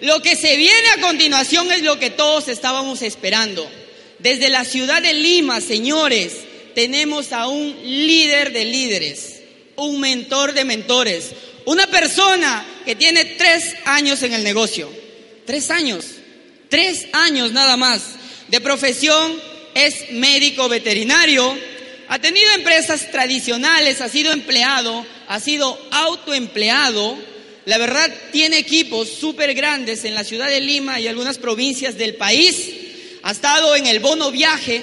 Lo que se viene a continuación es lo que todos estábamos esperando. Desde la ciudad de Lima, señores, tenemos a un líder de líderes, un mentor de mentores, una persona que tiene tres años en el negocio. Tres años. Tres años nada más. De profesión es médico veterinario. Ha tenido empresas tradicionales, ha sido empleado, ha sido autoempleado. La verdad, tiene equipos súper grandes en la ciudad de Lima y algunas provincias del país ha estado en el bono viaje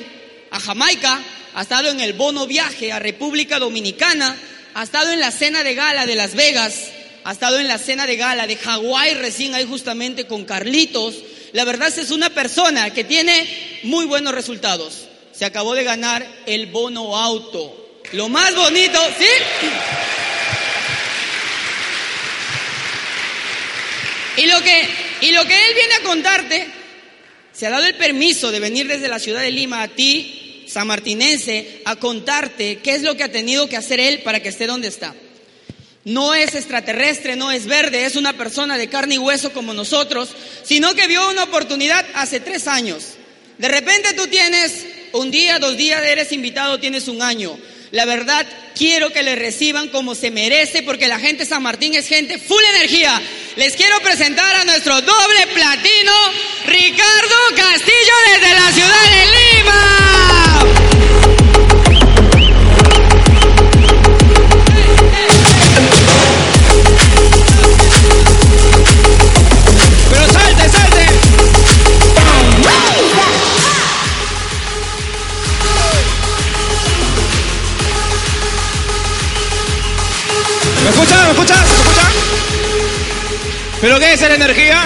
a Jamaica, ha estado en el bono viaje a República Dominicana, ha estado en la cena de gala de Las Vegas, ha estado en la cena de gala de Hawái recién ahí justamente con Carlitos. La verdad es una persona que tiene muy buenos resultados. Se acabó de ganar el bono auto. Lo más bonito, ¿sí? Y lo que, y lo que él viene a contarte se ha dado el permiso de venir desde la ciudad de Lima a ti, San Martinense, a contarte qué es lo que ha tenido que hacer él para que esté donde está. No es extraterrestre, no es verde, es una persona de carne y hueso como nosotros, sino que vio una oportunidad hace tres años. De repente tú tienes un día, dos días, eres invitado, tienes un año. La verdad, quiero que le reciban como se merece, porque la gente de San Martín es gente full energía. Les quiero presentar a nuestro doble platino, Ricardo Castillo desde la ciudad de Lima. ¿Pero qué es la energía?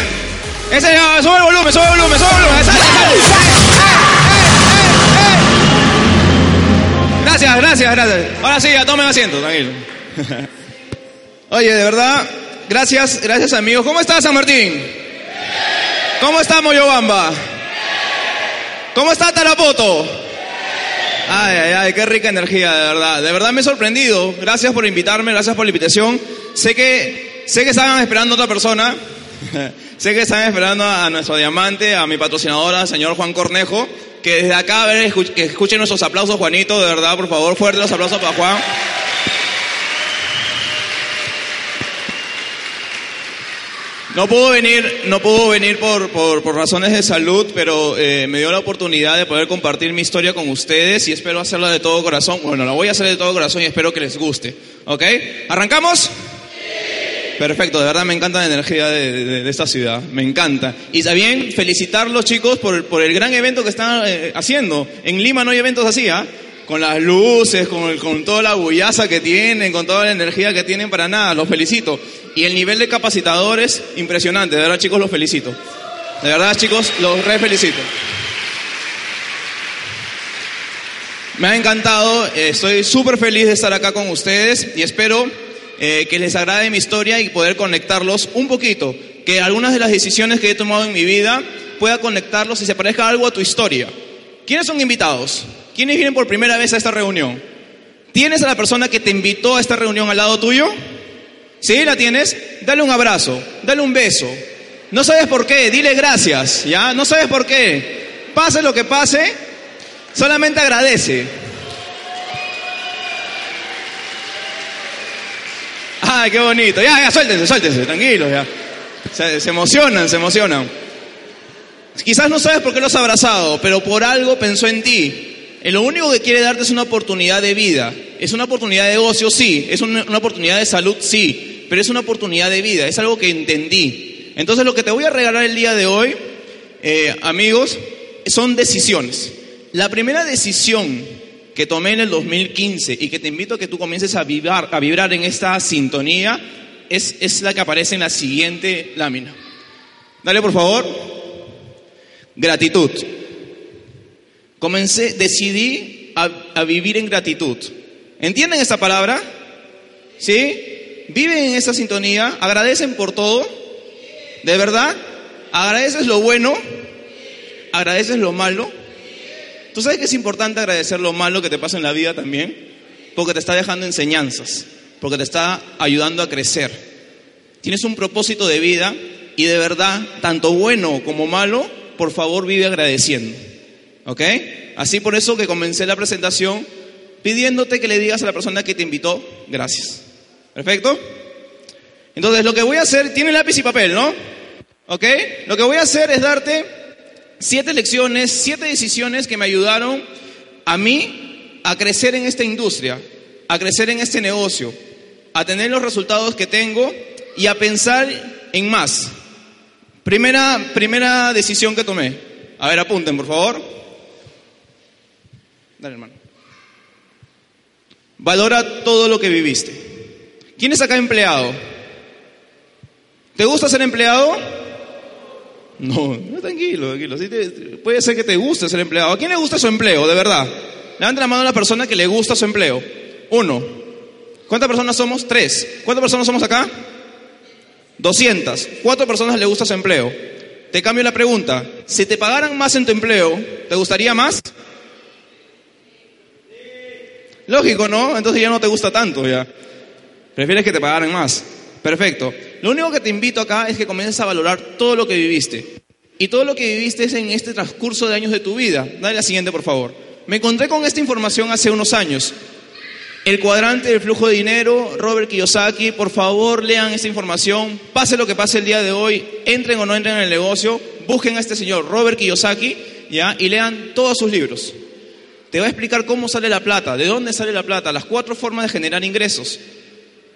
Ese, ah, sube el volumen, sube el volumen, sube el volumen. Salte, salte. Gracias, gracias, gracias. Ahora sí, ya tomen asiento, tranquilo. Oye, de verdad, gracias, gracias amigos. ¿Cómo estás, San Martín? ¿Cómo está Moyobamba? ¿Cómo está Tarapoto? Ay, ay, ay, qué rica energía, de verdad. De verdad me he sorprendido. Gracias por invitarme, gracias por la invitación. Sé que, sé que estaban esperando a otra persona. sé que estaban esperando a nuestro diamante, a mi patrocinadora, señor Juan Cornejo. Que desde acá, a ver, escuchen nuestros aplausos, Juanito, de verdad, por favor, fuertes los aplausos para Juan. No pudo venir, no pudo venir por, por, por razones de salud, pero eh, me dio la oportunidad de poder compartir mi historia con ustedes y espero hacerla de todo corazón. Bueno, la voy a hacer de todo corazón y espero que les guste. ¿Ok? ¿Arrancamos? Perfecto, de verdad me encanta la energía de, esta ciudad, me encanta. Y también felicitarlos chicos por, por el gran evento que están eh, haciendo. En Lima no hay eventos así, ¿ah? Con las luces, con, el- con toda la bullaza que tienen, con toda la energía que tienen para nada, los felicito. Y el nivel de capacitadores, impresionante, de verdad chicos, los felicito. De verdad chicos, los re felicito. Me ha encantado, eh, estoy súper feliz de estar acá con ustedes y espero eh, que les agrade mi historia y poder conectarlos un poquito, que algunas de las decisiones que he tomado en mi vida pueda conectarlos y se parezca algo a tu historia. ¿Quiénes son invitados? ¿Quiénes vienen por primera vez a esta reunión? ¿Tienes a la persona que te invitó a esta reunión al lado tuyo? ¿Sí? ¿La tienes? Dale un abrazo, dale un beso. No sabes por qué, dile gracias, ¿ya? No sabes por qué. Pase lo que pase, solamente agradece. Ay, qué bonito. Ya, ya, suéltense, suéltense, tranquilos, ya. Se, emocionan, se emocionan. Quizás no sabes por qué los ha abrazado, pero por algo pensó en ti. Y lo único que quiere darte es una oportunidad de vida. Es una oportunidad de negocio, sí. Es una, una oportunidad de salud, sí. Pero es una oportunidad de vida. Es algo que entendí. Entonces lo que te voy a regalar el día de hoy, eh, amigos, son decisiones. La primera decisión que tomé en el 2015 y que te invito a que tú comiences a vibrar, a vibrar en esta sintonía es, es la que aparece en la siguiente lámina. Dale, por favor. Gratitud. Comencé, decidí a, a vivir en gratitud. ¿Entienden esta palabra? ¿Sí? Viven en esa sintonía, agradecen por todo. ¿De verdad? ¿Agradeces lo bueno? ¿Agradeces lo malo? ¿Tú sabes que es importante agradecer lo malo que te pasa en la vida también? Porque te está dejando enseñanzas, porque te está ayudando a crecer. Tienes un propósito de vida y de verdad, tanto bueno como malo, por favor vive agradeciendo. ¿Ok? Así por eso que comencé la presentación pidiéndote que le digas a la persona que te invitó, gracias. ¿Perfecto? Entonces, lo que voy a hacer, tiene lápiz y papel, ¿no? ¿Ok? Lo que voy a hacer es darte siete lecciones, siete decisiones que me ayudaron a mí a crecer en esta industria, a crecer en este negocio, a tener los resultados que tengo y a pensar en más. Primera, primera decisión que tomé. A ver, apunten, por favor. Dale, hermano. Valora todo lo que viviste. ¿Quién es acá empleado? ¿Te gusta ser empleado? No, tranquilo, tranquilo. puede ser que te guste ser empleado. ¿A quién le gusta su empleo, de verdad? Levanta la mano a la persona que le gusta su empleo. Uno. ¿Cuántas personas somos? Tres. ¿Cuántas personas somos acá? Doscientas. Cuatro personas le gusta su empleo. Te cambio la pregunta. Si te pagaran más en tu empleo, ¿te gustaría más? Lógico, ¿no? Entonces ya no te gusta tanto, ya. Prefieres que te pagaran más. Perfecto. Lo único que te invito acá es que comiences a valorar todo lo que viviste. Y todo lo que viviste es en este transcurso de años de tu vida. Dale la siguiente, por favor. Me encontré con esta información hace unos años. El cuadrante del flujo de dinero, Robert Kiyosaki, por favor lean esta información, pase lo que pase el día de hoy, entren o no entren en el negocio, busquen a este señor, Robert Kiyosaki, ¿ya? y lean todos sus libros. Te va a explicar cómo sale la plata, de dónde sale la plata, las cuatro formas de generar ingresos.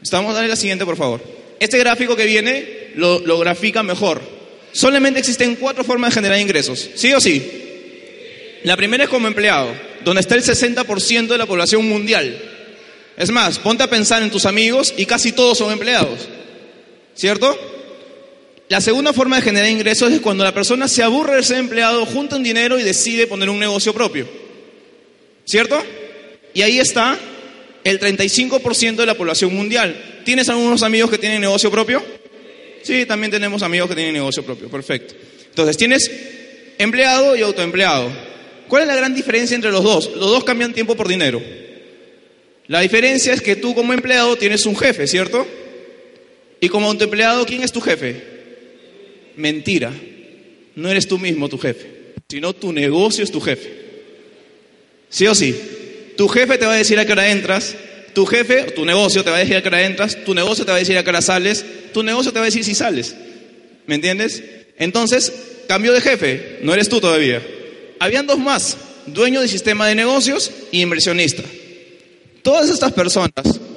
Estamos, dale la siguiente, por favor. Este gráfico que viene lo, grafica mejor. Solamente existen cuatro formas de generar ingresos, ¿sí o sí? La primera es como empleado, donde está el 60% de la población mundial. Es más, ponte a pensar en tus amigos y casi todos son empleados, ¿cierto? La segunda forma de generar ingresos es cuando la persona se aburre de ser empleado, junta un dinero y decide poner un negocio propio. ¿Cierto? Y ahí está el 35% de la población mundial. ¿Tienes algunos amigos que tienen negocio propio? Sí, también tenemos amigos que tienen negocio propio. Perfecto. Entonces, tienes empleado y autoempleado. ¿Cuál es la gran diferencia entre los dos? Los dos cambian tiempo por dinero. La diferencia es que tú como empleado tienes un jefe, ¿cierto? Y como autoempleado, ¿quién es tu jefe? Mentira. No eres tú mismo tu jefe, sino tu negocio es tu jefe. ¿Sí o sí? Tu jefe te va a decir a qué hora entras, tu jefe, tu negocio te va a decir a qué hora entras, tu negocio te va a decir a qué hora sales, tu negocio te va a decir si sales. ¿Me entiendes? Entonces, cambio de jefe, no eres tú todavía. Habían dos más, dueño del sistema de negocios y inversionista. Todas estas personas,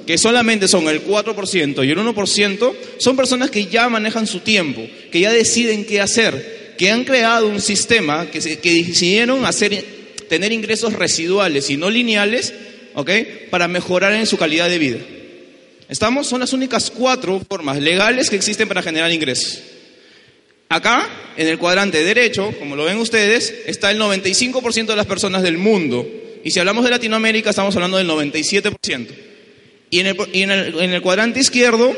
que solamente son el 4% y el 1%, son personas que ya manejan su tiempo, que ya deciden qué hacer, que han creado un sistema, que, que decidieron hacer tener ingresos residuales y no lineales, ¿ok? Para mejorar en su calidad de vida. ¿Estamos? Son las únicas cuatro formas legales que existen para generar ingresos. Acá, en el cuadrante derecho, como lo ven ustedes, está el 95% de las personas del mundo. Y si hablamos de Latinoamérica, estamos hablando del 97%. Y en el, y en el, en el cuadrante izquierdo,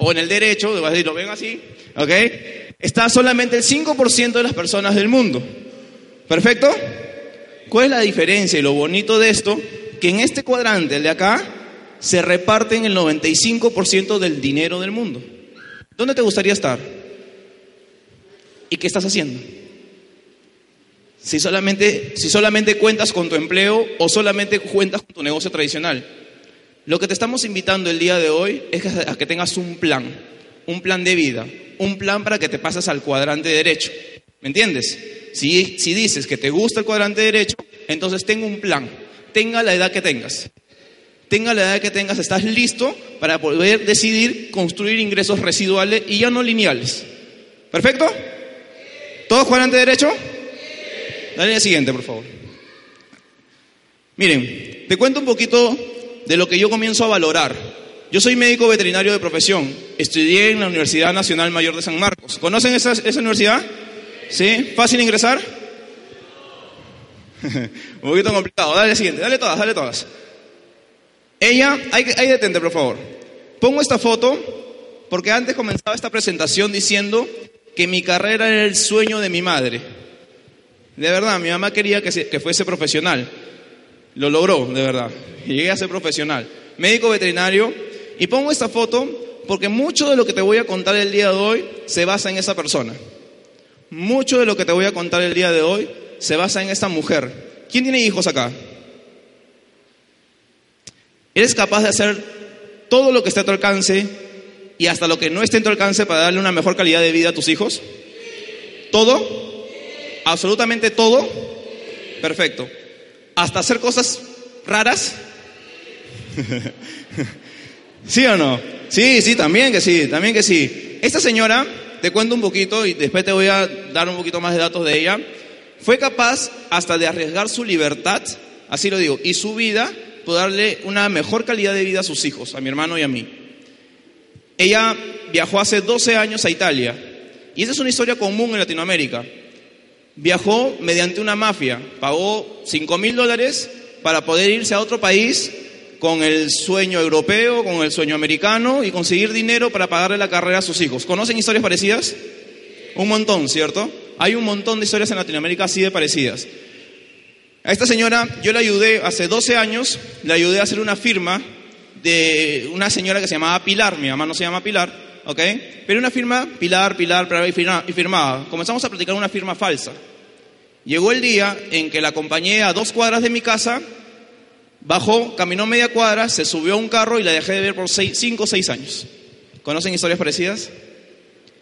o en el derecho, lo ven así, ¿ok? Está solamente el 5% de las personas del mundo. ¿Perfecto? ¿Cuál es la diferencia y lo bonito de esto? Que en este cuadrante, el de acá, se reparten el 95% del dinero del mundo. ¿Dónde te gustaría estar? ¿Y qué estás haciendo? Si solamente, si solamente cuentas con tu empleo o solamente cuentas con tu negocio tradicional. Lo que te estamos invitando el día de hoy es a que tengas un plan, un plan de vida, un plan para que te pases al cuadrante derecho. ¿Me entiendes? Si, si dices que te gusta el cuadrante derecho, entonces tengo un plan. Tenga la edad que tengas. Tenga la edad que tengas, estás listo para poder decidir construir ingresos residuales y ya no lineales. ¿Perfecto? ¿Todos cuadrante derecho? Dale el siguiente, por favor. Miren, te cuento un poquito de lo que yo comienzo a valorar. Yo soy médico veterinario de profesión. Estudié en la Universidad Nacional Mayor de San Marcos. ¿Conocen esa, esa universidad? ¿Sí? ¿Fácil ingresar? Un poquito complicado. Dale siguiente, dale todas, dale todas. Ella, hay, hay detente, por favor. Pongo esta foto porque antes comenzaba esta presentación diciendo que mi carrera era el sueño de mi madre. De verdad, mi mamá quería que, que fuese profesional. Lo logró, de verdad. Llegué a ser profesional. Médico veterinario. Y pongo esta foto porque mucho de lo que te voy a contar el día de hoy se basa en esa persona. Mucho de lo que te voy a contar el día de hoy se basa en esta mujer. ¿Quién tiene hijos acá? ¿Eres capaz de hacer todo lo que esté a tu alcance y hasta lo que no esté a tu alcance para darle una mejor calidad de vida a tus hijos? ¿Todo? ¿Absolutamente todo? Perfecto. ¿Hasta hacer cosas raras? ¿Sí o no? Sí, sí, también que sí, también que sí. Esta señora, te cuento un poquito y después te voy a dar un poquito más de datos de ella, fue capaz hasta de arriesgar su libertad, así lo digo, y su vida, por darle una mejor calidad de vida a sus hijos, a mi hermano y a mí. Ella viajó hace 12 años a Italia, y esa es una historia común en Latinoamérica. Viajó mediante una mafia, pagó 5 mil dólares para poder irse a otro país con el sueño europeo, con el sueño americano y conseguir dinero para pagarle la carrera a sus hijos. ¿Conocen historias parecidas? Un montón, ¿cierto? Hay un montón de historias en Latinoamérica así de parecidas. A esta señora yo la ayudé hace 12 años, le ayudé a hacer una firma de una señora que se llamaba Pilar, mi mamá no se llama Pilar, ¿ok? Pero una firma, Pilar, Pilar, Pilar y firmaba. Comenzamos a practicar una firma falsa. Llegó el día en que la acompañé a dos cuadras de mi casa Bajó, caminó media cuadra, se subió a un carro y la dejé de ver por cinco o seis años. ¿Conocen historias parecidas?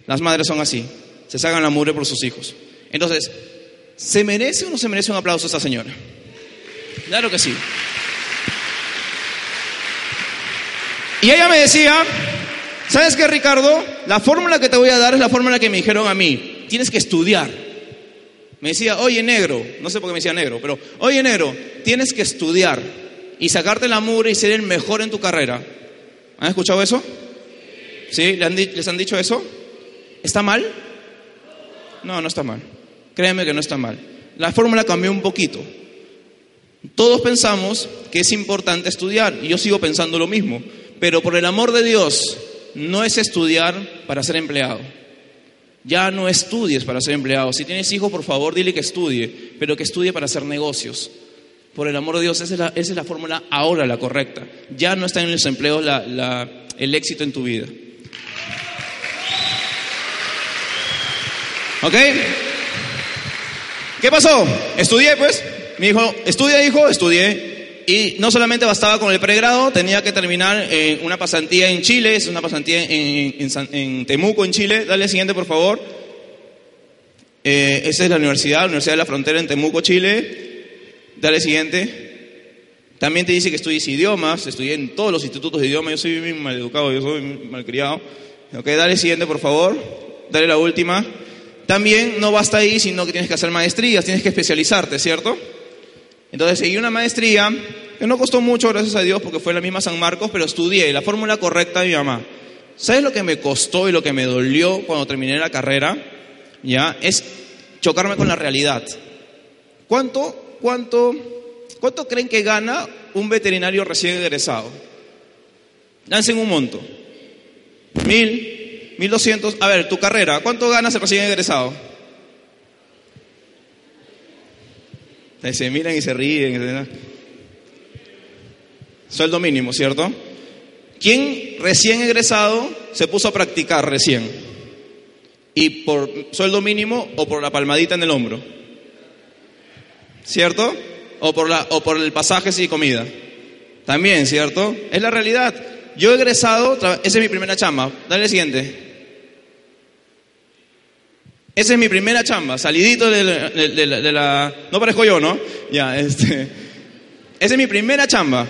Las madres son así, se sacan la mugre por sus hijos. Entonces, ¿se merece o no se merece un aplauso a esta señora? Claro que sí. Y ella me decía, ¿sabes qué, Ricardo? La fórmula que te voy a dar es la fórmula que me dijeron a mí. Tienes que estudiar. Me decía, oye negro, no sé por qué me decía negro, pero oye negro, tienes que estudiar y sacarte la mugre y ser el mejor en tu carrera. ¿Han escuchado eso? ¿Sí? ¿Les han dicho eso? ¿Está mal? No, no está mal. Créeme que no está mal. La fórmula cambió un poquito. Todos pensamos que es importante estudiar y yo sigo pensando lo mismo, pero por el amor de Dios, no es estudiar para ser empleado. Ya no estudies para ser empleado. Si tienes hijos, por favor, dile que estudie, pero que estudie para hacer negocios. Por el amor de Dios, esa es la, fórmula ahora la correcta. Ya no está en los empleos el éxito en tu vida. ¿Ok? ¿Qué pasó? Estudié, pues. Me dijo, estudia, hijo, estudié. Y no solamente bastaba con el pregrado, tenía que terminar eh, una pasantía en Chile, es una pasantía en, Temuco, en Chile. Dale siguiente, por favor. Eh, esa es la universidad, la Universidad de la Frontera en Temuco, Chile. Dale siguiente. También te dice que estudies idiomas, estudié en todos los institutos de idiomas, yo soy muy mal educado, yo soy mal criado. Ok, dale siguiente, por favor. Dale la última. También no basta ahí, sino que tienes que hacer maestrías, tienes que especializarte, ¿cierto? Entonces seguí una maestría que no costó mucho, gracias a Dios, porque fue la misma San Marcos, pero estudié la fórmula correcta de mi mamá. ¿Sabes lo que me costó y lo que me dolió cuando terminé la carrera? Ya, es chocarme con la realidad. ¿Cuánto ¿cuánto, cuánto creen que gana un veterinario recién egresado? Lancen un monto. Mil, mil doscientos. A ver, tu carrera, ¿cuánto ganas el recién egresado? Se miran y se ríen. Sueldo mínimo, ¿cierto? ¿Quién recién egresado se puso a practicar recién? ¿Y por sueldo mínimo o por la palmadita en el hombro? ¿Cierto? O por, la, o por el pasaje y comida. También, ¿cierto? Es la realidad. Yo he egresado, esa es mi primera chamba. Dale el siguiente. Esa es mi primera chamba, salidito de la, No parezco yo, ¿no? Ya, este... Esa es mi primera chamba.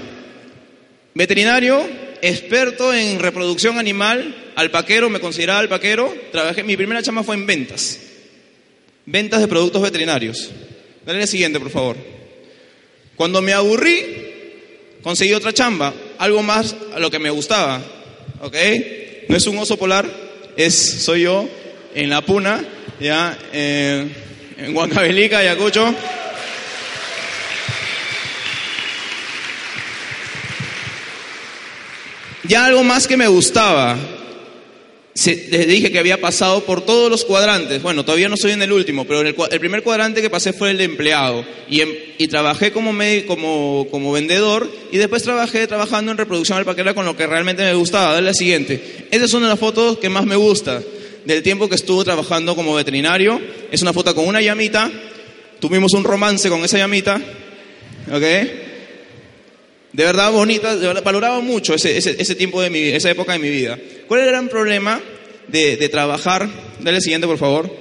Veterinario, experto en reproducción animal, alpaquero, me consideraba alpaquero. Trabajé, mi primera chamba fue en ventas. Ventas de productos veterinarios. Dale el siguiente, por favor. Cuando me aburrí, conseguí otra chamba, algo más a lo que me gustaba. ¿Ok? No es un oso polar, es, soy yo en la puna, ya, en Huancavelica, Ayacucho. Ya algo más que me gustaba. Les dije que había pasado por todos los cuadrantes. Bueno, todavía no estoy en el último, pero el, el primer cuadrante que pasé fue el de empleado. Y, em- y trabajé como, como, como vendedor y después trabajé trabajando en reproducción alpaquera con lo que realmente me gustaba. Dale la siguiente. Esa es una de las fotos que más me gusta del tiempo que estuve trabajando como veterinario. Es una foto con una llamita. Tuvimos un romance con esa llamita. ¿Ok? De verdad bonita, valoraba mucho ese, ese, tiempo de mi esa época de mi vida. ¿Cuál es el gran problema de, de trabajar? Dale el siguiente, por favor.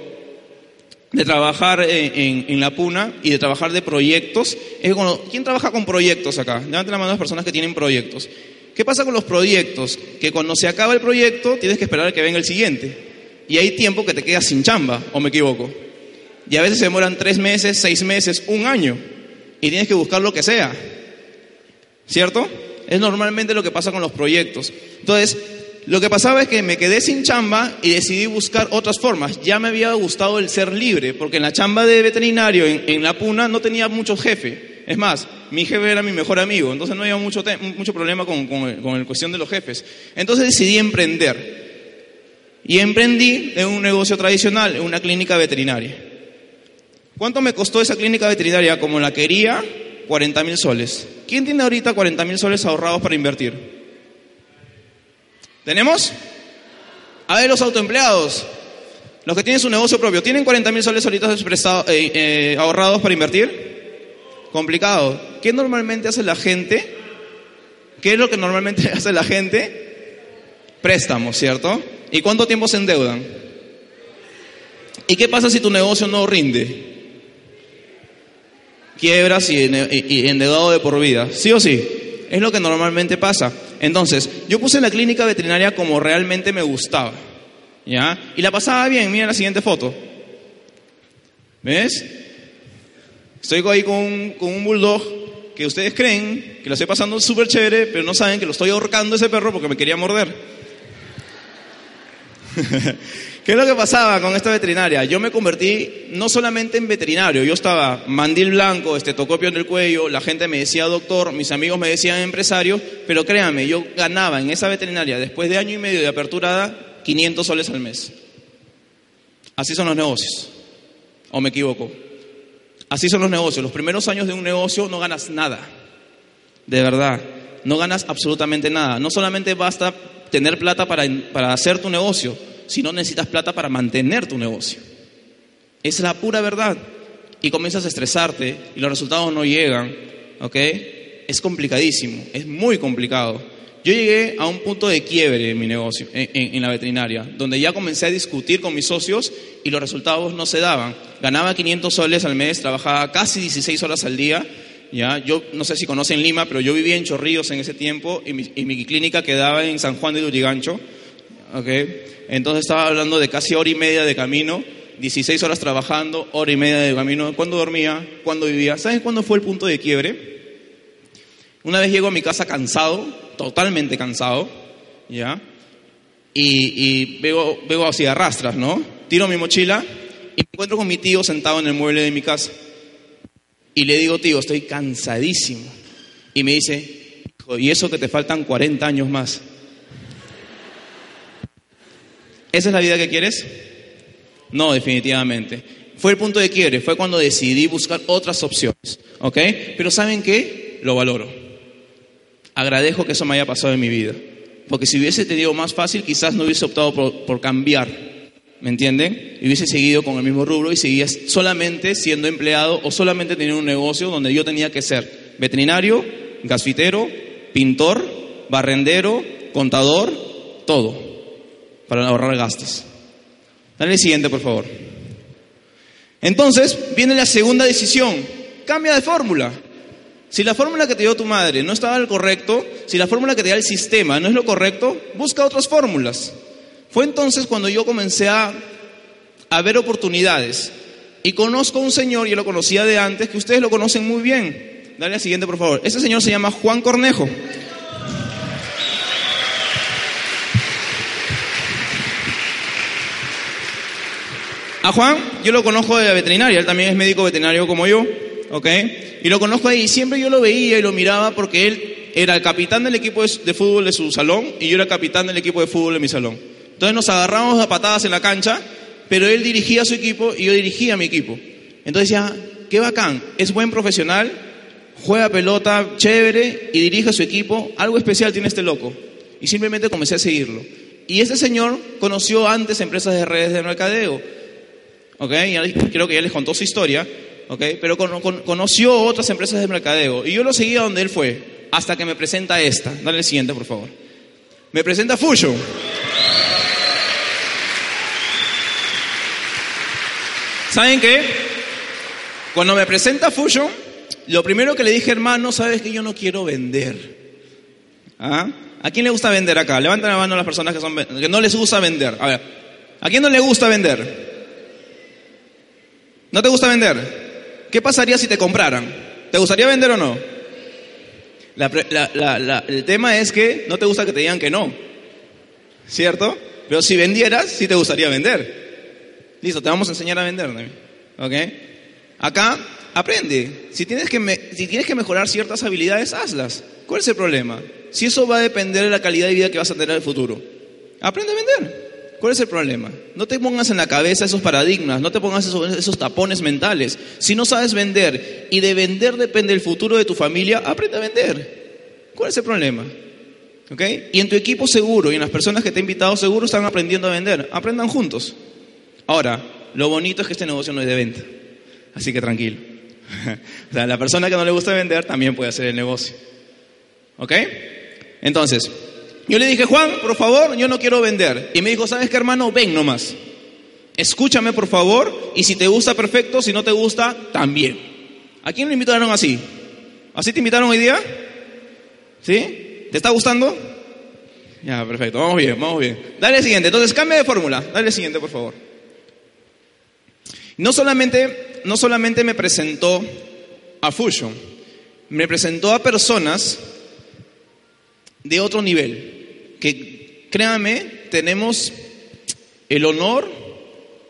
De trabajar en, en- la puna y de trabajar de proyectos. Es cuando- ¿Quién trabaja con proyectos acá? Levanten la mano las personas que tienen proyectos. ¿Qué pasa con los proyectos? Que cuando se acaba el proyecto tienes que esperar a que venga el siguiente. Y hay tiempo que te quedas sin chamba, o me equivoco. Y a veces se demoran tres meses, seis meses, un año. Y tienes que buscar lo que sea. ¿Cierto? Es normalmente lo que pasa con los proyectos. Entonces, lo que pasaba es que me quedé sin chamba y decidí buscar otras formas. Ya me había gustado el ser libre, porque en la chamba de veterinario en, la puna no tenía mucho jefe. Es más, mi jefe era mi mejor amigo, entonces no había mucho, mucho problema con, con, con la cuestión de los jefes. Entonces decidí emprender. Y emprendí en un negocio tradicional, en una clínica veterinaria. ¿Cuánto me costó esa clínica veterinaria como la quería? 40 mil soles. ¿Quién tiene ahorita 40 mil soles ahorrados para invertir? ¿Tenemos? A ver, los autoempleados, los que tienen su negocio propio, ¿tienen 40 mil soles ahorita eh, eh, ahorrados para invertir? Complicado. ¿Qué normalmente hace la gente? ¿Qué es lo que normalmente hace la gente? Préstamos, ¿cierto? ¿Y cuánto tiempo se endeudan? ¿Y qué pasa si tu negocio no rinde? Quiebras y, endeudado de por vida. ¿Sí o sí? Es lo que normalmente pasa. Entonces, yo puse la clínica veterinaria como realmente me gustaba. ¿Ya? Y la pasaba bien. Mira la siguiente foto. ¿Ves? Estoy ahí con un, con un bulldog que ustedes creen que lo estoy pasando súper chévere, pero no saben que lo estoy ahorcando ese perro porque me quería morder. ¿Qué es lo que pasaba con esta veterinaria? Yo me convertí no solamente en veterinario, yo estaba mandil blanco, estetoscopio en el cuello, la gente me decía doctor, mis amigos me decían empresario, pero créanme, yo ganaba en esa veterinaria, después de año y medio de aperturada, 500 soles al mes. Así son los negocios. ¿O me equivoco? Así son los negocios. Los primeros años de un negocio no ganas nada. De verdad. No ganas absolutamente nada. No solamente basta tener plata para, para hacer tu negocio, sino necesitas plata para mantener tu negocio. Es la pura verdad. Y comienzas a estresarte y los resultados no llegan. ¿Ok? Es complicadísimo. Es muy complicado. Yo llegué a un punto de quiebre en mi negocio, en, la veterinaria, donde ya comencé a discutir con mis socios y los resultados no se daban. Ganaba 500 soles al mes, trabajaba casi 16 horas al día. ¿ya? Yo no sé si conocen Lima, pero yo vivía en Chorrillos en ese tiempo y mi, y mi clínica quedaba en San Juan de Lurigancho. ¿Ok? Entonces estaba hablando de casi hora y media de camino, 16 horas trabajando, hora y media de camino. ¿Cuándo dormía? ¿Cuándo vivía? ¿Saben cuándo fue el punto de quiebre? Una vez llego a mi casa cansado, totalmente cansado, ¿ya? Y, y veo, veo así arrastras, ¿no? Tiro mi mochila y me encuentro con mi tío sentado en el mueble de mi casa. Y le digo, tío, estoy cansadísimo. Y me dice, y eso que te faltan 40 años más. ¿Esa es la vida que quieres? No, definitivamente. Fue el punto de quiebre, fue cuando decidí buscar otras opciones, ¿ok? Pero ¿saben qué? Lo valoro. Agradezco que eso me haya pasado en mi vida. Porque si hubiese tenido más fácil, quizás no hubiese optado por, cambiar, ¿me entienden? Y hubiese seguido con el mismo rubro y seguía solamente siendo empleado o solamente teniendo un negocio donde yo tenía que ser veterinario, gasfitero, pintor, barrendero, contador, todo, para ahorrar gastos. Dale el siguiente, por favor. Entonces, viene la segunda decisión. Cambia de fórmula. Si la fórmula que te dio tu madre no estaba al correcto, si la fórmula que te da el sistema no es lo correcto, busca otras fórmulas. Fue entonces cuando yo comencé a, a ver oportunidades. Y conozco a un señor, yo lo conocía de antes, que ustedes lo conocen muy bien. Dale al siguiente, por favor. Ese señor se llama Juan Cornejo. A Juan, yo lo conozco de la veterinaria, él también es médico veterinario como yo, ¿ok? Y lo conozco ahí, y siempre yo lo veía y lo miraba porque él era el capitán del equipo de, fútbol de su salón y yo era el capitán del equipo de fútbol de mi salón. Entonces nos agarramos a patadas en la cancha, pero él dirigía a su equipo y yo dirigía a mi equipo. Entonces decía, qué bacán, es buen profesional, juega pelota, chévere y dirige a su equipo, algo especial tiene este loco. Y simplemente comencé a seguirlo. Y este señor conoció antes empresas de redes de mercadeo. ¿Ok? creo que ya les contó su historia. ¿Ok? Pero conoció otras empresas de mercadeo. Y yo lo seguía donde él fue. Hasta que me presenta esta. Dale el siguiente, por favor. Me presenta Fusion. ¿Saben qué? Cuando me presenta Fusion, lo primero que le dije, hermano, sabes que yo no quiero vender. ¿Ah? ¿A quién le gusta vender acá? Levanten la mano las personas que, son, que no les gusta vender. A ver, ¿a quién no le gusta vender? ¿No te gusta vender? ¿Qué pasaría si te compraran? ¿Te gustaría vender o no? el tema es que no te gusta que te digan que no. ¿Cierto? Pero si vendieras, sí te gustaría vender. Listo, te vamos a enseñar a vender. ¿Ok? Acá, aprende. Si tienes, que si tienes que mejorar ciertas habilidades, hazlas. ¿Cuál es el problema? Si eso va a depender de la calidad de vida que vas a tener en el futuro. Aprende a vender. ¿Cuál es el problema? No te pongas en la cabeza esos paradigmas, no te pongas esos, tapones mentales. Si no sabes vender y de vender depende el futuro de tu familia, aprende a vender. ¿Cuál es el problema? ¿Ok? Y en tu equipo seguro y en las personas que te he invitado seguro están aprendiendo a vender. Aprendan juntos. Ahora, lo bonito es que este negocio no es de venta. Así que tranquilo. o sea, la persona que no le gusta vender también puede hacer el negocio. ¿Ok? Entonces, yo le dije, Juan, por favor, yo no quiero vender. Y me dijo, ¿sabes qué, hermano? Ven nomás. Escúchame, por favor, y si te gusta, perfecto, si no te gusta, también. ¿A quién le invitaron así? ¿Así te invitaron hoy día? ¿Sí? ¿Te está gustando? Ya, perfecto, vamos bien, vamos bien. Dale siguiente, entonces cambia de fórmula. Dale siguiente, por favor. No solamente, no solamente me presentó a Fusion, me presentó a personas de otro nivel, que créanme, tenemos el honor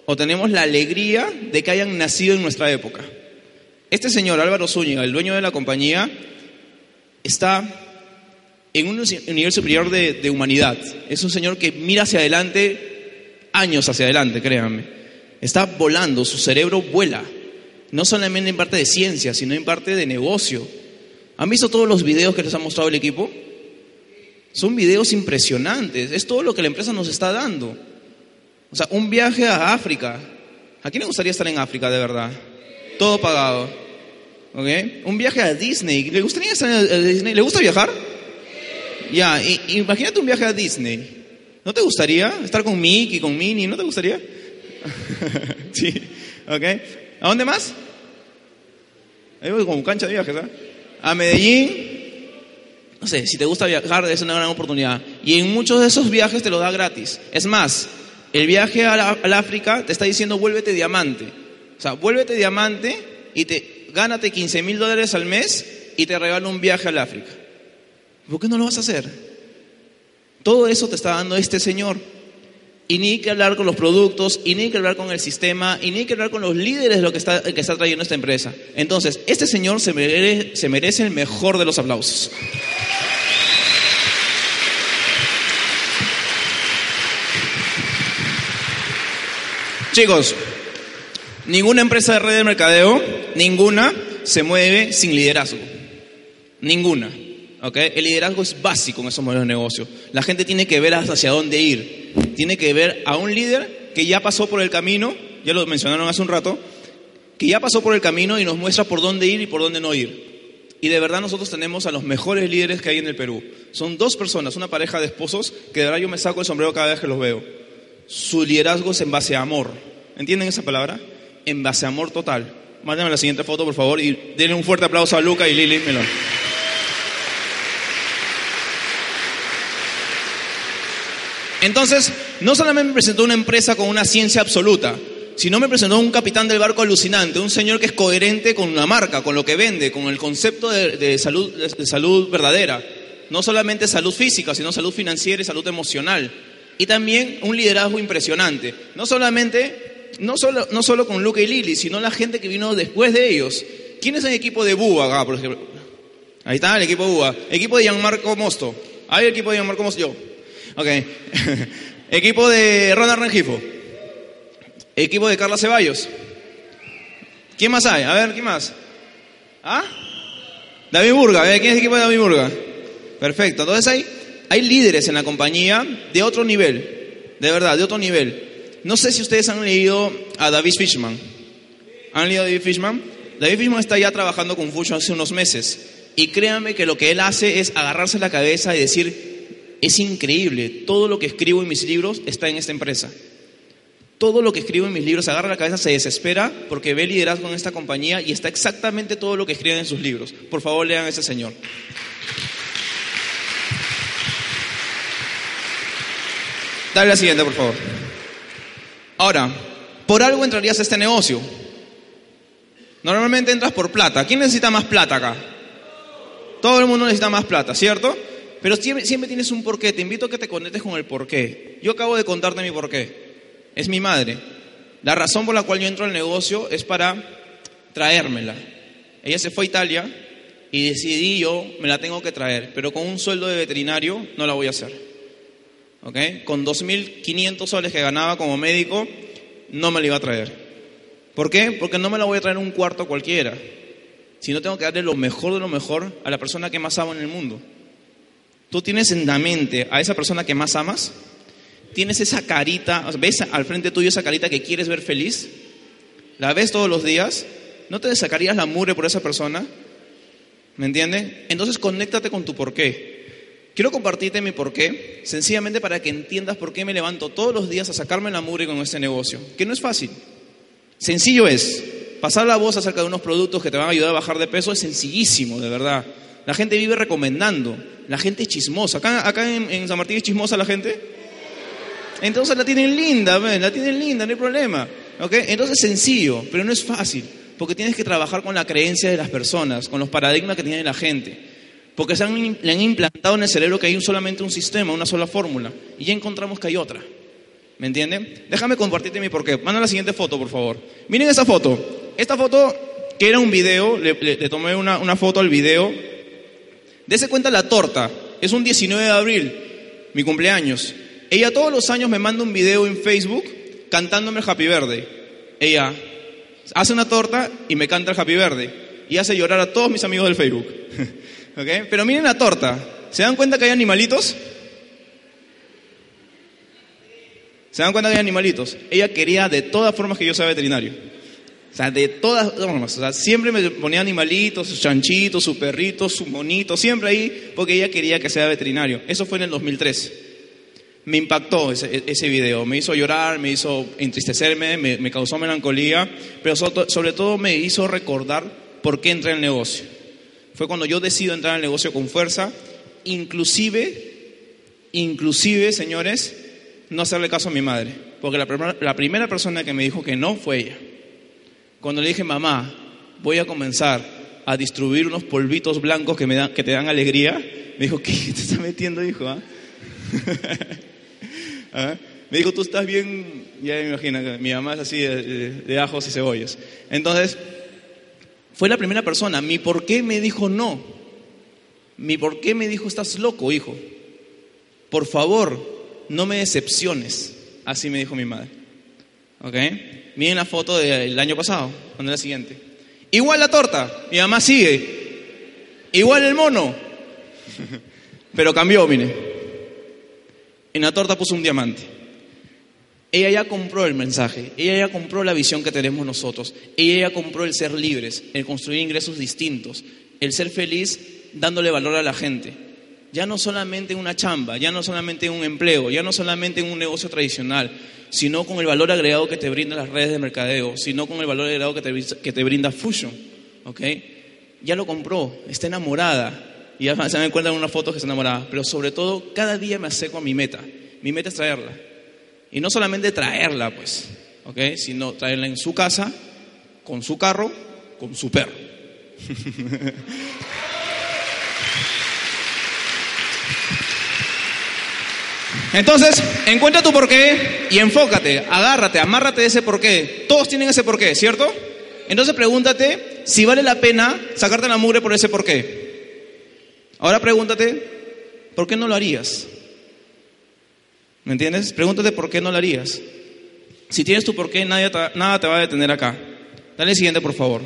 o tenemos la alegría de que hayan nacido en nuestra época. Este señor Álvaro Zúñiga, el dueño de la compañía, está en un nivel superior de, de, humanidad. Es un señor que mira hacia adelante, años hacia adelante, créanme. Está volando, su cerebro vuela. No solamente en parte de ciencia, sino en parte de negocio. ¿Han visto todos los videos que les ha mostrado el equipo? Son videos impresionantes. Es todo lo que la empresa nos está dando. O sea, un viaje a África. ¿A quién le gustaría estar en África de verdad? Todo pagado. ¿Ok? Un viaje a Disney. ¿Le gustaría estar en Disney? ¿Le gusta viajar? Ya, imagínate un viaje a Disney. ¿No te gustaría estar con Mickey, con Minnie? ¿No te gustaría? sí, ¿ok? ¿A dónde más? Ahí voy como cancha de viajes, ¿ah? A Medellín, no sé, si te gusta viajar es una gran oportunidad. Y en muchos de esos viajes te lo da gratis. Es más, el viaje al África te está diciendo vuélvete diamante. O sea, vuélvete diamante y te gánate 15 mil dólares al mes y te regalo un viaje al África. ¿Por qué no lo vas a hacer? Todo eso te está dando este señor. Y ni hay que hablar con los productos, y ni hay que hablar con el sistema, y ni hay que hablar con los líderes de lo que está, trayendo esta empresa. Entonces, este señor se merece, el mejor de los aplausos. Chicos, ninguna empresa de red de mercadeo, ninguna se mueve sin liderazgo. Ninguna. El liderazgo es básico en esos modelos de negocio. La gente tiene que ver hacia dónde ir. Tiene que ver a un líder que ya pasó por el camino, ya lo mencionaron hace un rato, que ya pasó por el camino y nos muestra por dónde ir y por dónde no ir. Y de verdad nosotros tenemos a los mejores líderes que hay en el Perú. Son dos personas, una pareja de esposos, que de verdad yo me saco el sombrero cada vez que los veo. Su liderazgo es en base a amor. ¿Entienden esa palabra? En base a amor total. Mándenme la siguiente foto, por favor, y denle un fuerte aplauso a Luca y Lili Melón. Entonces, no solamente me presentó una empresa con una ciencia absoluta, sino me presentó un capitán del barco alucinante, un señor que es coherente con una marca, con lo que vende, con el concepto de, salud, de salud verdadera. No solamente salud física, sino salud financiera y salud emocional. Y también un liderazgo impresionante. No solamente, no solo, no solo con Luca y Lili, sino la gente que vino después de ellos. ¿Quién es el equipo de Búa acá, por ejemplo? Ahí está el equipo de. Equipo de Gianmarco Mosto. Ahí el equipo de Gianmarco Mosto. Yo. Ok. Equipo de Ronald Rengifo. Equipo de Carla Ceballos. ¿Quién más hay? A ver, ¿quién más? ¿Ah? David Burga. ¿Quién es el equipo de David Burga? Perfecto. Entonces hay, hay líderes en la compañía de otro nivel. De verdad, de otro nivel. No sé si ustedes han leído a David Fishman. ¿Han leído a David Fishman? David Fishman está ya trabajando con Fusion hace unos meses. Y créanme que lo que él hace es agarrarse la cabeza y decir, es increíble, todo lo que escribo en mis libros está en esta empresa. Todo lo que escribo en mis libros, agarra la cabeza, se desespera porque ve liderazgo en esta compañía y está exactamente todo lo que escriben en sus libros. Por favor, lean a ese señor. Dale la siguiente, por favor. Ahora, por algo entrarías a este negocio. Normalmente entras por plata. ¿Quién necesita más plata acá? Todo el mundo necesita más plata, ¿cierto? Pero siempre, siempre tienes un porqué. Te invito a que te conectes con el porqué. Yo acabo de contarte mi porqué. Es mi madre. La razón por la cual yo entro al negocio es para traérmela. Ella se fue a Italia y decidí yo, me la tengo que traer, pero con un sueldo de veterinario no la voy a hacer. ¿Ok? Con 2.500 soles que ganaba como médico, no me la iba a traer. ¿Por qué? Porque no me la voy a traer un cuarto cualquiera si no tengo que darle lo mejor de lo mejor a la persona que más amo en el mundo? ¿Tú tienes en la mente a esa persona que más amas? ¿Tienes esa carita, ves al frente tuyo esa carita que quieres ver feliz? ¿La ves todos los días? ¿No te sacarías la mure por esa persona? ¿Me entiendes? Entonces conéctate con tu porqué. Quiero compartirte mi porqué, sencillamente para que entiendas por qué me levanto todos los días a sacarme la mure con este negocio, que no es fácil. Sencillo es, pasar la voz acerca de unos productos que te van a ayudar a bajar de peso es sencillísimo, de verdad. La gente vive recomendando, la gente es chismosa. Acá, acá en, San Martín es chismosa la gente. Entonces la tienen linda, la tienen linda, no hay problema. ¿okay? Entonces es sencillo, pero no es fácil, porque tienes que trabajar con la creencia de las personas, con los paradigmas que tiene la gente. Porque se han, le han implantado en el cerebro que hay solamente un sistema, una sola fórmula, y ya encontramos que hay otra. ¿Me entienden? Déjame compartirte mi porqué. Manda la siguiente foto, por favor. Miren esa foto. Esta foto, que era un video, le, tomé una, una, foto al video. Dese cuenta la torta. Es un 19 de abril, mi cumpleaños. Ella todos los años me manda un video en Facebook cantándome el Happy Verde. Ella hace una torta y me canta el Happy Verde. Y hace llorar a todos mis amigos del Facebook. ¿Okay? Pero miren la torta. ¿Se dan cuenta que hay animalitos? ¿Se dan cuenta que hay animalitos? Ella quería de todas formas que yo sea veterinario. O sea, de todas formas. O sea, siempre me ponía animalitos, sus chanchitos, sus perritos, sus monitos, siempre ahí, porque ella quería que sea veterinario. Eso fue en el 2003. Me impactó ese, video, me hizo llorar, me hizo entristecerme, me, causó melancolía, pero sobre todo me hizo recordar por qué entré en el negocio. Fue cuando yo decido entrar en el negocio con fuerza, inclusive, inclusive, señores, no hacerle caso a mi madre, porque la primera persona que me dijo que no fue ella. Cuando le dije, mamá, voy a comenzar a distribuir unos polvitos blancos que, me dan, que te dan alegría, me dijo, ¿qué te estás metiendo, hijo? Ah? ¿Ah? Me dijo, tú estás bien, ya me imagino, mi mamá es así de, ajos y cebollas. Entonces, fue la primera persona. Mi por qué me dijo no. Mi por qué me dijo, estás loco, hijo. Por favor, no me decepciones. Así me dijo mi madre. ¿Ok? Miren la foto del año pasado, cuando es la siguiente. Igual la torta, mi mamá sigue. Igual el mono. Pero cambió, mire. En la torta puso un diamante. Ella ya compró el mensaje, ella ya compró la visión que tenemos nosotros, ella ya compró el ser libres, el construir ingresos distintos, el ser feliz dándole valor a la gente. Ya no solamente en una chamba, ya no solamente en un empleo, ya no solamente en un negocio tradicional, sino con el valor agregado que te brindan las redes de mercadeo, sino con el valor agregado que te, que te brinda Fusion. ¿ok? Ya lo compró, está enamorada. Y ya se me cuenta en una foto que está enamorada. Pero sobre todo, cada día me acerco a mi meta. Mi meta es traerla. Y no solamente traerla, pues, ¿ok? Sino traerla en su casa, con su carro, con su perro. Entonces, encuentra tu porqué y enfócate, agárrate, amárrate de ese porqué. Todos tienen ese porqué, ¿cierto? Entonces pregúntate si vale la pena sacarte la mugre por ese porqué. Ahora pregúntate, ¿por qué no lo harías? ¿Me entiendes? Pregúntate por qué no lo harías. Si tienes tu por qué, nadie te- nada te va a detener acá. Dale el siguiente, por favor.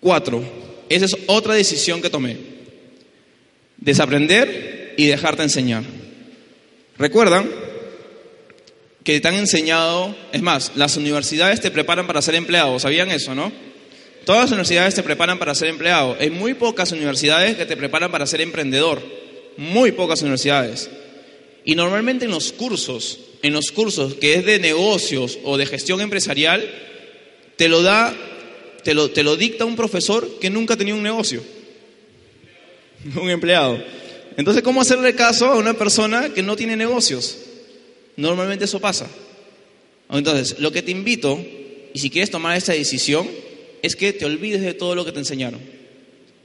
Cuatro. Esa es otra decisión que tomé. Desaprender y dejarte enseñar. ¿Recuerdan? Que te han enseñado, es más, las universidades te preparan para ser empleado, ¿sabían eso, no? Todas las universidades te preparan para ser empleado. Hay muy pocas universidades que te preparan para ser emprendedor. Muy pocas universidades. Y normalmente en los cursos, en los cursos que es de negocios o de gestión empresarial, te lo da, te lo, te lo dicta un profesor que nunca ha tenido un negocio. Un empleado. Entonces, ¿cómo hacerle caso a una persona que no tiene negocios? Normalmente eso pasa. Entonces, lo que te invito, y si quieres tomar esta decisión, es que te olvides de todo lo que te enseñaron.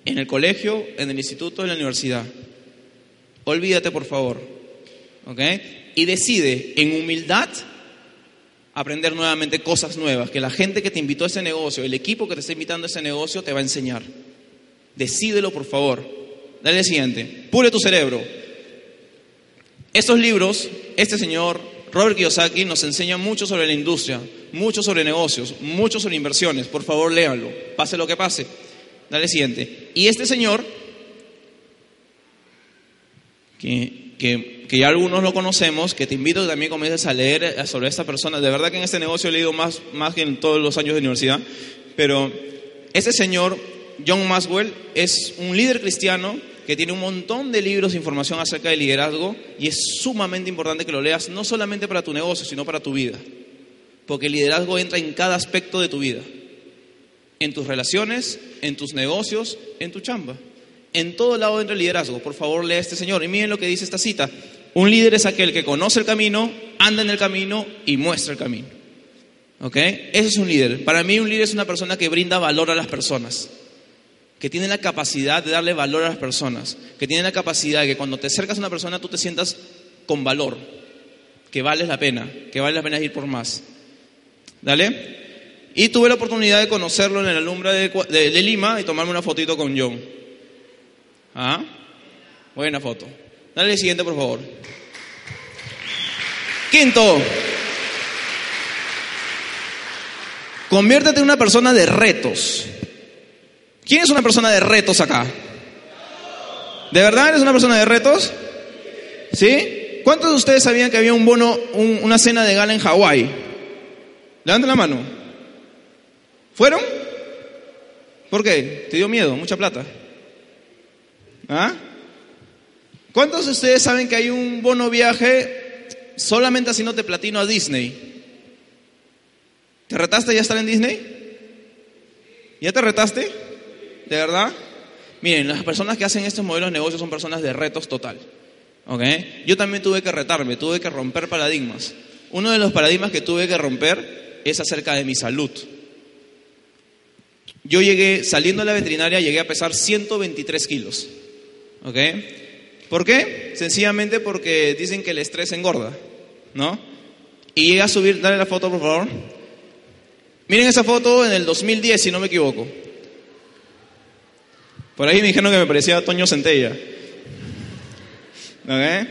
En el colegio, en el instituto, en la universidad. Olvídate, por favor. ¿Ok? Y decide en humildad aprender nuevamente cosas nuevas, que la gente que te invitó a ese negocio, el equipo que te está invitando a ese negocio, te va a enseñar. Decídelo, por favor. Dale el siguiente. Pule tu cerebro. Estos libros, este señor, Robert Kiyosaki, nos enseña mucho sobre la industria, mucho sobre negocios, mucho sobre inversiones. Por favor, léanlo. Pase lo que pase. Dale siguiente. Y este señor, que, que, que ya algunos lo conocemos, que te invito que también comiences a leer sobre esta persona. De verdad que en este negocio he leído más, más que en todos los años de universidad. Pero este señor, John Maxwell, es un líder cristiano que tiene un montón de libros de información acerca del liderazgo y es sumamente importante que lo leas, no solamente para tu negocio, sino para tu vida. Porque el liderazgo entra en cada aspecto de tu vida. En tus relaciones, en tus negocios, en tu chamba. En todo lado entra el liderazgo. Por favor, lea este señor. Y miren lo que dice esta cita. Un líder es aquel que conoce el camino, anda en el camino y muestra el camino. ¿Ok? Ese es un líder. Para mí un líder es una persona que brinda valor a las personas. Que tiene la capacidad de darle valor a las personas. Que tiene la capacidad de que cuando te acercas a una persona tú te sientas con valor. Que vales la pena. Que vale la pena ir por más. ¿Dale? Y tuve la oportunidad de conocerlo en la de, de Lima y tomarme una fotito con John. ¿Ah? Buena foto. Dale el siguiente, por favor. Quinto. Conviértete en una persona de retos. ¿Quién es una persona de retos acá? ¿De verdad eres una persona de retos? ¿Sí? ¿Cuántos de ustedes sabían que había un bono, un, una cena de gala en Hawái? Levanten la mano. ¿Fueron? ¿Por qué? ¿Te dio miedo? ¿Mucha plata? ¿Ah? ¿Cuántos de ustedes saben que hay un bono viaje solamente haciéndote platino a Disney? ¿Te retaste ya estar en Disney? ¿Ya te retaste? ¿De verdad? Miren, las personas que hacen estos modelos de negocio son personas de retos total. ¿Ok? Yo también tuve que retarme, tuve que romper paradigmas. Uno de los paradigmas que tuve que romper es acerca de mi salud. Yo llegué, saliendo de la veterinaria, llegué a pesar 123 kilos. ¿Ok? ¿Por qué? Sencillamente porque dicen que el estrés engorda, ¿no? Y llegué a subir, dale la foto por favor. Miren esa foto en el 2010, si no me equivoco. Por ahí me dijeron que me parecía Toño Centella. ¿Ok?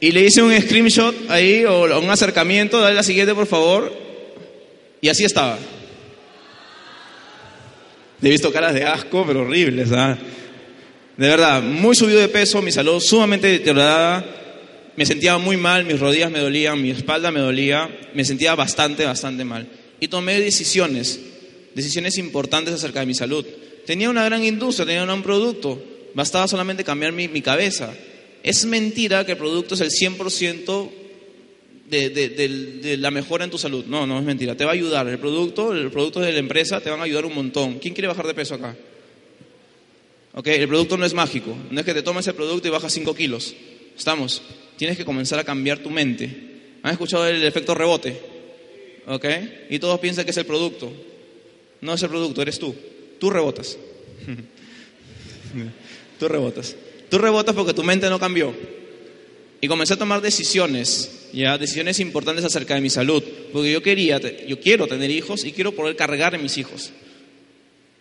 Y le hice un screenshot ahí o un acercamiento, dale la siguiente por favor. Y así estaba. He visto caras de asco, pero horribles, ¿ah? De verdad, muy subido de peso, mi salud sumamente deteriorada, me sentía muy mal, mis rodillas me dolían, mi espalda me dolía, me sentía bastante, bastante mal. Y tomé decisiones, decisiones importantes acerca de mi salud. Tenía una gran industria, tenía un gran producto, bastaba solamente cambiar mi, cabeza. Es mentira que el producto es el 100% de, de, la mejora en tu salud. No, no es mentira, te va a ayudar. El producto, el producto de la empresa te van a ayudar un montón. ¿Quién quiere bajar de peso acá? ¿ok? El producto no es mágico, no es que te tomes el producto y bajas 5 kilos. Estamos. Tienes que comenzar a cambiar tu mente. ¿Han escuchado el efecto rebote? ¿Ok? Y todos piensan que es el producto. No es el producto, eres tú. Tú rebotas. tú rebotas. Tú rebotas porque tu mente no cambió. Y comencé a tomar decisiones, ya, decisiones importantes acerca de mi salud. Porque yo quería, yo quiero tener hijos y quiero poder cargar en mis hijos.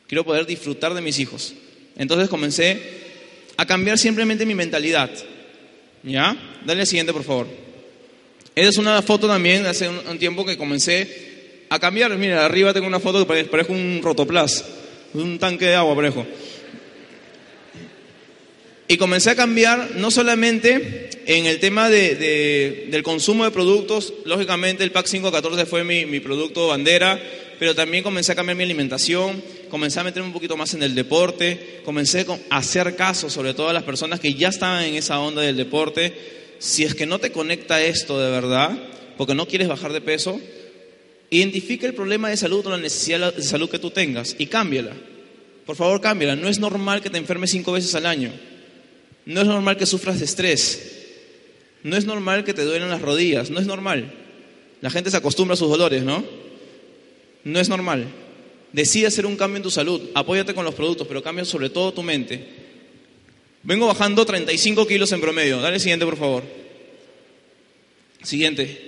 Quiero poder disfrutar de mis hijos. Entonces comencé a cambiar simplemente mi mentalidad. ¿Ya? Dale el siguiente, por favor. Esta es una foto también hace un, tiempo que comencé a cambiar. Mira, arriba tengo una foto que parezco un rotoplas, un tanque de agua, parejo. Y comencé a cambiar no solamente en el tema de, de- del consumo de productos, lógicamente el PAC 514 fue mi, mi producto bandera, pero también comencé a cambiar mi alimentación, comencé a meterme un poquito más en el deporte, comencé a hacer caso sobre todo a las personas que ya estaban en esa onda del deporte. Si es que no te conecta esto de verdad, porque no quieres bajar de peso, identifica el problema de salud o la necesidad de salud que tú tengas y cámbiala. Por favor, cámbiala. No es normal que te enfermes cinco veces al año. No es normal que sufras de estrés. No es normal que te duelen las rodillas. No es normal. La gente se acostumbra a sus dolores, ¿no? No es normal. Decide hacer un cambio en tu salud. Apóyate con los productos, pero cambia sobre todo tu mente. Vengo bajando 35 kilos en promedio. Dale siguiente, por favor. Siguiente.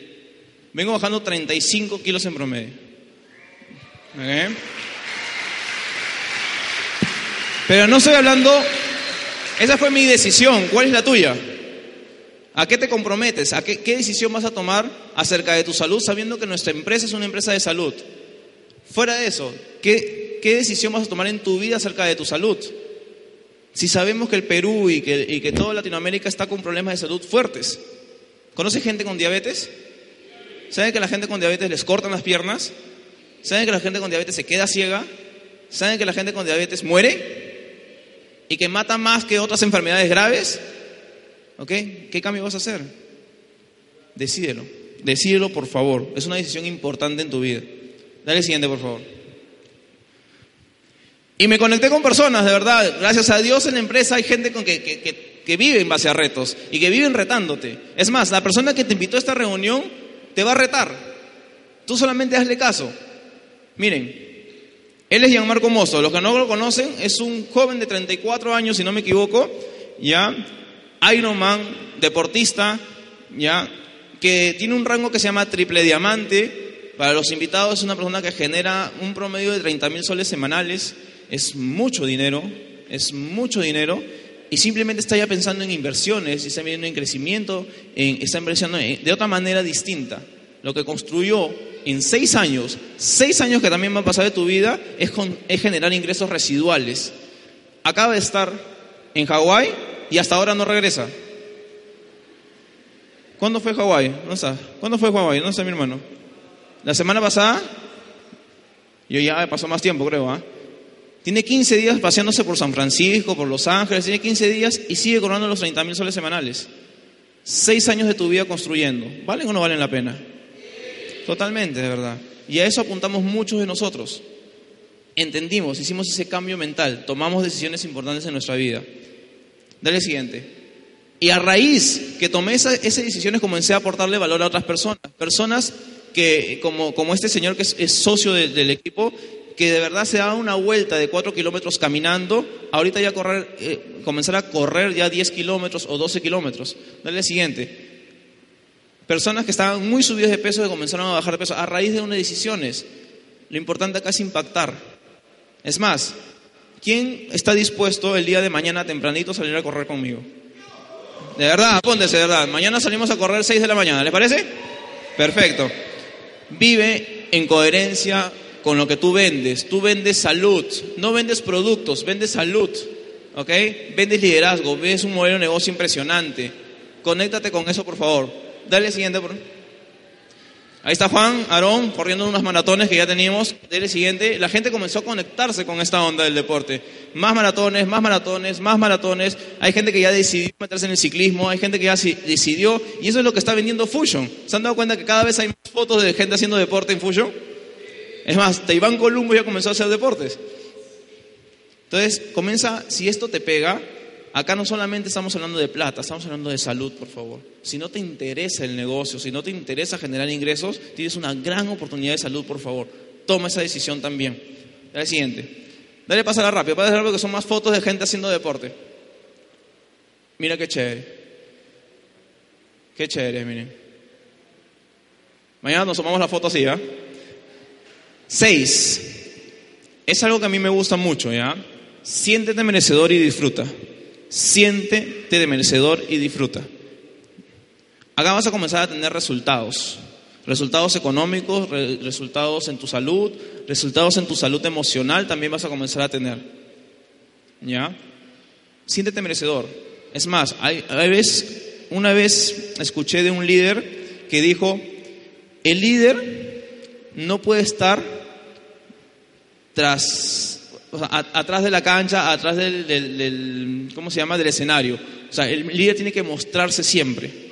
Vengo bajando 35 kilos en promedio. ¿Ok? Pero no estoy hablando esa fue mi decisión. ¿Cuál es la tuya? ¿A qué te comprometes? ¿A qué, qué decisión vas a tomar acerca de tu salud sabiendo que nuestra empresa es una empresa de salud? Fuera de eso, ¿qué, qué decisión vas a tomar en tu vida acerca de tu salud? Si sabemos que el Perú y que, y que toda Latinoamérica está con problemas de salud fuertes. ¿Conoce gente con diabetes? ¿Saben que la gente con diabetes les cortan las piernas? ¿Saben que la gente con diabetes se queda ciega? ¿Saben que la gente con diabetes muere? y que mata más que otras enfermedades graves, ¿ok? ¿Qué cambio vas a hacer? Decídelo, decídelo por favor, es una decisión importante en tu vida. Dale el siguiente, por favor. Y me conecté con personas, de verdad, gracias a Dios en la empresa hay gente con que, que, que, que vive en base a retos y que viven retándote. Es más, la persona que te invitó a esta reunión te va a retar. Tú solamente hazle caso. Miren, él es Gianmarco Mozo, los que no lo conocen, es un joven de 34 años, si no me equivoco, ya, Ironman, deportista, ya, que tiene un rango que se llama triple diamante. Para los invitados es una persona que genera un promedio de 30 mil soles semanales, es mucho dinero, es mucho dinero, y simplemente está ya pensando en inversiones, está viendo en crecimiento, en, está en- de otra manera distinta. Lo que construyó en seis años, seis años que también va a pasar de tu vida, es, con- es generar ingresos residuales. Acaba de estar en Hawái y hasta ahora no regresa. ¿Cuándo fue Hawái? ¿Dónde está? ¿Cuándo fue Hawái? ¿Dónde está mi hermano? ¿La semana pasada? Yo ya pasó más tiempo, creo. ¿ah? Tiene 15 días paseándose por San Francisco, por Los Ángeles, tiene 15 días y sigue cobrando los 30 mil soles semanales. Seis años de tu vida construyendo. ¿Valen o no valen la pena? Totalmente, de verdad. Y a eso apuntamos muchos de nosotros. Entendimos, hicimos ese cambio mental, tomamos decisiones importantes en nuestra vida. Dale siguiente. Y a raíz que tomé esa- esas decisiones comencé a aportarle valor a otras personas. Personas que, como, este señor que es, socio de- del equipo, que de verdad se da una vuelta de 4 kilómetros caminando, ahorita ya correr, eh, comenzar a correr ya 10 kilómetros o 12 kilómetros. Dale siguiente. Personas que estaban muy subidas de peso que comenzaron a bajar de peso a raíz de unas decisiones. Lo importante acá es impactar. Es más, ¿quién está dispuesto el día de mañana tempranito a salir a correr conmigo? De verdad, apúntese, de verdad. Mañana salimos a correr 6 de la mañana, ¿les parece? Perfecto. Vive en coherencia con lo que tú vendes. Tú vendes salud, no vendes productos, vendes salud. ¿Ok? Vendes liderazgo, ves un modelo de negocio impresionante. Conéctate con eso, por favor. Dale siguiente, por Ahí está Juan, Aarón, corriendo unos maratones que ya teníamos. Dale siguiente. La gente comenzó a conectarse con esta onda del deporte. Más maratones, más maratones, más maratones. Hay gente que ya decidió meterse en el ciclismo, hay gente que ya decidió. Y eso es lo que está vendiendo Fusion. ¿Se han dado cuenta que cada vez hay más fotos de gente haciendo deporte en Fusion? Es más, hasta Iván Columbo ya comenzó a hacer deportes. Entonces, comienza, si esto te pega, acá no solamente estamos hablando de plata, estamos hablando de salud, por favor. Si no te interesa el negocio, si no te interesa generar ingresos, tienes una gran oportunidad de salud, por favor. Toma esa decisión también. Dale siguiente. Dale, pásala rápido, pásala rápido que son más fotos de gente haciendo deporte. Mira qué chévere. Qué chévere, miren. Mañana nos tomamos la foto así, ¿ya? Seis. Es algo que a mí me gusta mucho, ¿ya? Siéntete merecedor y disfruta. Siéntete de merecedor y disfruta. Acá vas a comenzar a tener resultados. Resultados económicos, re- resultados en tu salud, resultados en tu salud emocional también vas a comenzar a tener. ¿Ya? Siéntete merecedor. Es más, hay, hay una vez escuché de un líder que dijo, el líder no puede estar tras, o sea, atrás de la cancha, atrás del, del- del- ¿cómo se llama?, del escenario. O sea, el líder tiene que mostrarse siempre.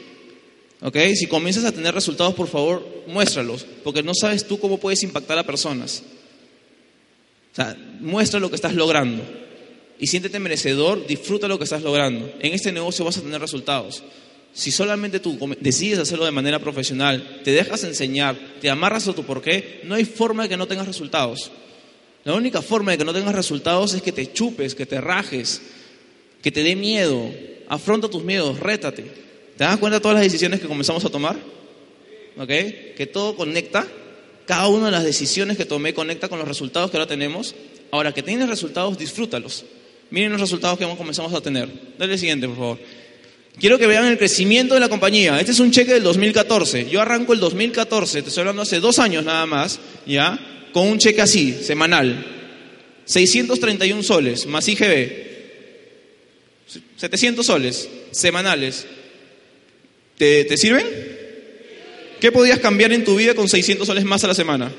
¿Ok? Si comienzas a tener resultados, por favor, muéstralos, porque no sabes tú cómo puedes impactar a personas. O sea, muestra lo que estás logrando y siéntete merecedor, disfruta lo que estás logrando. En este negocio vas a tener resultados. Si solamente tú decides hacerlo de manera profesional, te dejas enseñar, te amarras a tu porqué, no hay forma de que no tengas resultados. La única forma de que no tengas resultados es que te chupes, que te rajes, que te dé miedo. Afronta tus miedos, rétate. ¿Te das cuenta de todas las decisiones que comenzamos a tomar? ¿Ok? Que todo conecta. Cada una de las decisiones que tomé conecta con los resultados que ahora tenemos. Ahora que tienes resultados, disfrútalos. Miren los resultados que comenzamos a tener. Dale el siguiente, por favor. Quiero que vean el crecimiento de la compañía. Este es un cheque del 2014. Yo arranco el 2014, te estoy hablando hace dos años nada más, ¿ya? Con un cheque así, semanal. 631 soles, más IGB. 700 soles, semanales. ¿Te, te sirven? ¿Qué podías cambiar en tu vida con 600 soles más a la semana?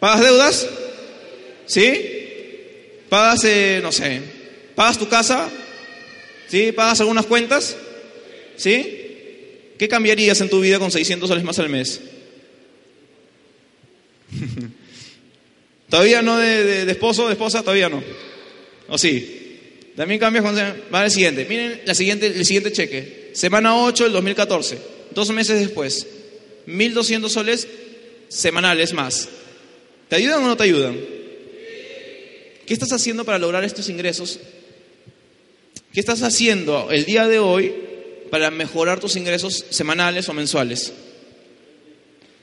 ¿Pagas deudas? ¿Sí? ¿Pagas, eh, no sé, pagas tu casa? ¿Sí? ¿Pagas algunas cuentas? ¿Sí? ¿Qué cambiarías en tu vida con 600 soles más al mes? ¿Todavía no de, de- de esposo, de esposa? Todavía no. ¿O sí? También cambias con... Va siguiente. Miren la siguiente, el siguiente cheque. Semana 8 del 2014. Dos meses después. 1.200 soles semanales más. ¿Te ayudan o no te ayudan? ¿Qué estás haciendo para lograr estos ingresos? ¿Qué estás haciendo el día de hoy para mejorar tus ingresos semanales o mensuales?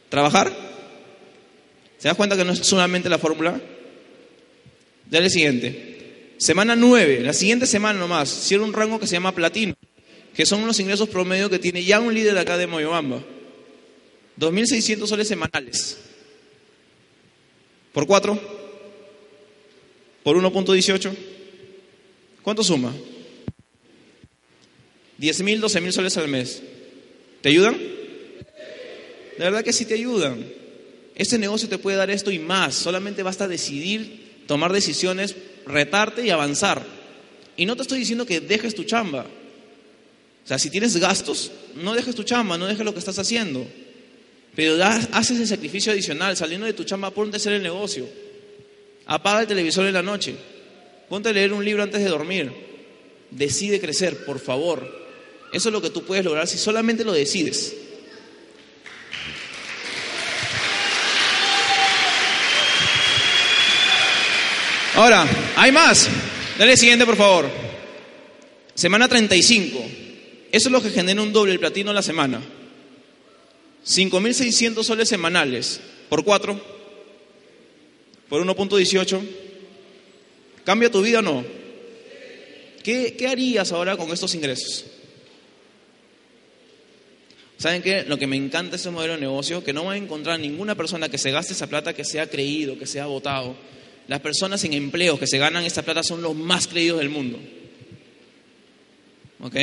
¿Trabajar? ¿Se das cuenta que no es solamente la fórmula? Dale siguiente. Semana 9, la siguiente semana nomás, cierra un rango que se llama platino, que son los ingresos promedio que tiene ya un líder acá de Moyobamba. 2.600 soles semanales. ¿Por 4? ¿Por 1.18? ¿Cuánto suma? 10.000, 12.000 soles al mes. ¿Te ayudan? De verdad que sí te ayudan. Este negocio te puede dar esto y más. Solamente basta decidir, tomar decisiones, retarte y avanzar. Y no te estoy diciendo que dejes tu chamba. O sea, si tienes gastos, no dejes tu chamba, no dejes lo que estás haciendo. Pero haces el sacrificio adicional, saliendo de tu chamba, ponte a hacer el negocio. Apaga el televisor en la noche. Ponte a leer un libro antes de dormir. Decide crecer, por favor. Eso es lo que tú puedes lograr si solamente lo decides. Ahora, hay más. Dale siguiente, por favor. Semana 35. Eso es lo que genera un doble platino a la semana. 5.600 soles semanales. ¿Por 4? ¿Por 1.18? ¿Cambia tu vida o no? ¿Qué, qué harías ahora con estos ingresos? ¿Saben qué? Lo que me encanta de este modelo de negocio, que no va a encontrar ninguna persona que se gaste esa plata que sea creído, que sea votado. Las personas en empleos que se ganan esta plata son los más creídos del mundo. ¿Ok?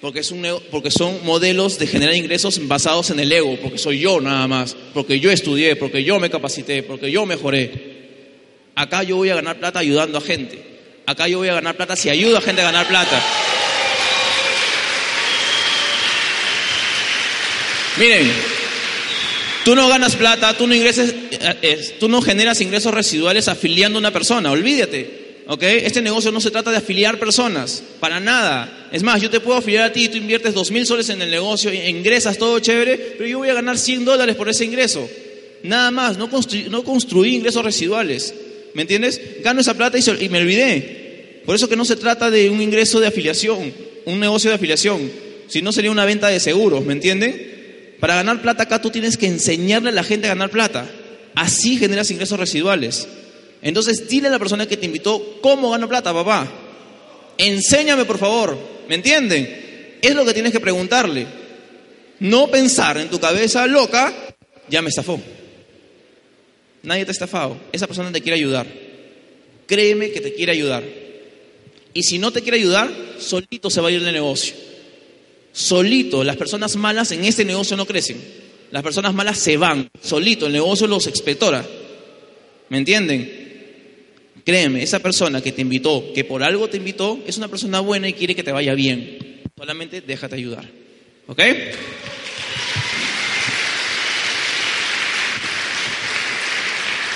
Porque, es un, porque son modelos de generar ingresos basados en el ego, porque soy yo nada más, porque yo estudié, porque yo me capacité, porque yo mejoré. Acá yo voy a ganar plata ayudando a gente. Acá yo voy a ganar plata si ayudo a gente a ganar plata. Miren, tú no ganas plata, tú no ingreses, eh, eh, tú no generas ingresos residuales afiliando a una persona, olvídate, ¿ok? Este negocio no se trata de afiliar personas, para nada. Es más, yo te puedo afiliar a ti, tú inviertes dos mil soles en el negocio, e ingresas todo chévere, pero yo voy a ganar 100 dólares por ese ingreso. Nada más, no, construí, no construí ingresos residuales, ¿me entiendes? Gano esa plata y, y me olvidé. Por eso que no se trata de un ingreso de afiliación, un negocio de afiliación, sino sería una venta de seguros, ¿me entienden? Para ganar plata acá tú tienes que enseñarle a la gente a ganar plata. Así generas ingresos residuales. Entonces dile a la persona que te invitó cómo gano plata, papá. Enséñame, por favor. ¿Me entienden? Es lo que tienes que preguntarle. No pensar en tu cabeza loca, ya me estafó. Nadie te ha estafado. Esa persona te quiere ayudar. Créeme que te quiere ayudar. Y si no te quiere ayudar, solito se va a ir del negocio. Solito, las personas malas en este negocio no crecen. Las personas malas se van. Solito, el negocio los expectora. ¿Me entienden? Créeme, esa persona que te invitó, que por algo te invitó, es una persona buena y quiere que te vaya bien. Solamente déjate ayudar. ¿Ok?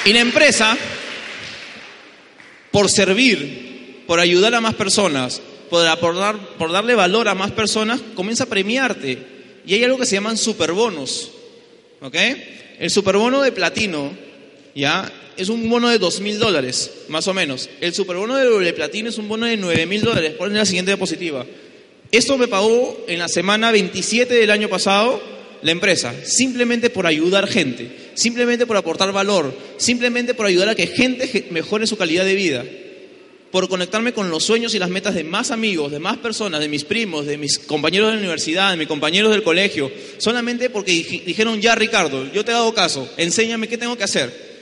Y la empresa, por servir, por ayudar a más personas, por, por, darle valor a más personas, comienza a premiarte. Y hay algo que se llaman superbonos. ¿Ok? El superbono de platino, ¿ya? Es un bono de dos mil dólares, más o menos. El superbono de doble platino es un bono de nueve mil dólares. Ponen la siguiente diapositiva. Esto me pagó en la semana 27 del año pasado la empresa, simplemente por ayudar gente, simplemente por aportar valor, simplemente por ayudar a que gente mejore su calidad de vida, por conectarme con los sueños y las metas de más amigos, de más personas, de mis primos, de mis compañeros de la universidad, de mis compañeros del colegio, solamente porque dijeron, ya Ricardo, yo te he dado caso, enséñame qué tengo que hacer.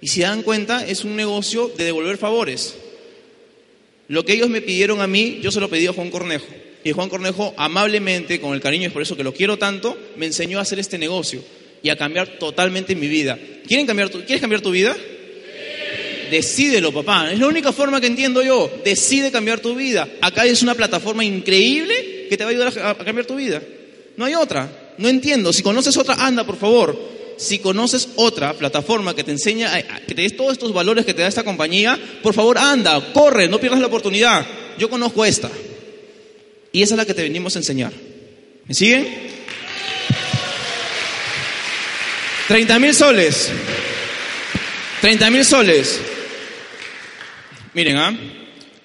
Y si dan cuenta, es un negocio de devolver favores. Lo que ellos me pidieron a mí, yo se lo pedí a Juan Cornejo. Y Juan Cornejo, amablemente, con el cariño, es por eso que lo quiero tanto, me enseñó a hacer este negocio y a cambiar totalmente mi vida. ¿Quieren cambiar ¿Quieres cambiar tu vida? Decídelo, papá. Es la única forma que entiendo yo. Decide cambiar tu vida. Acá es una plataforma increíble que te va a ayudar a, a cambiar tu vida. No hay otra. No entiendo. Si conoces otra, anda, por favor. Si conoces otra plataforma que te enseña, que te des todos estos valores que te da esta compañía, por favor, anda, corre, no pierdas la oportunidad. Yo conozco esta. Y esa es la que te venimos a enseñar. ¿Me siguen? 30 mil soles. 30 mil soles. Miren, ¿ah?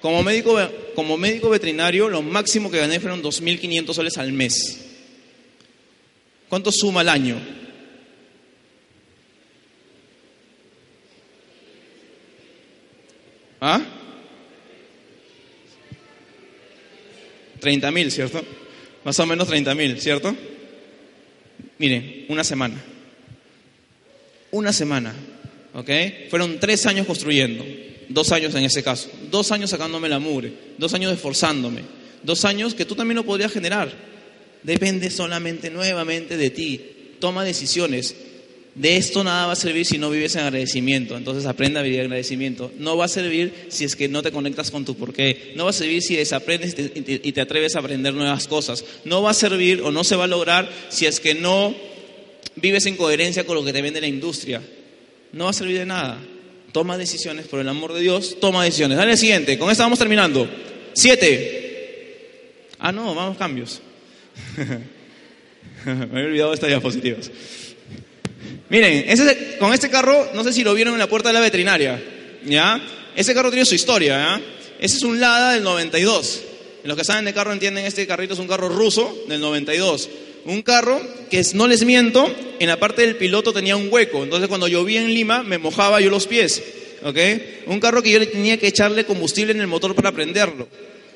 Como médico, como médico veterinario, lo máximo que gané fueron 2.500 soles al mes. ¿Cuánto suma al año? ¿Ah? 30 mil, ¿cierto? Más o menos 30 mil, ¿cierto? Miren, una semana. Una semana, ¿ok? Fueron tres años construyendo, dos años en ese caso, dos años sacándome la mugre, dos años esforzándome, dos años que tú también lo podrías generar. Depende solamente nuevamente de ti. Toma decisiones. De esto nada va a servir si no vives en agradecimiento. Entonces aprenda a vivir en agradecimiento. No va a servir si es que no te conectas con tu porqué. No va a servir si desaprendes y te, atreves a aprender nuevas cosas. No va a servir o no se va a lograr si es que no vives en coherencia con lo que te vende la industria. No va a servir de nada. Toma decisiones, por el amor de Dios, toma decisiones. Dale el siguiente, con esta vamos terminando. Siete. Ah, no, vamos cambios. Me había olvidado estas diapositivas. Miren, con este carro, no sé si lo vieron en la puerta de la veterinaria, ¿ya? Ese carro tiene su historia, ¿ya? Ese es un Lada del 92. Los que saben de carro entienden, este carrito es un carro ruso del 92. Un carro que, no les miento, en la parte del piloto tenía un hueco. Entonces cuando llovía en Lima, me mojaba yo los pies. ¿Ok? Un carro que yo le tenía que echarle combustible en el motor para prenderlo.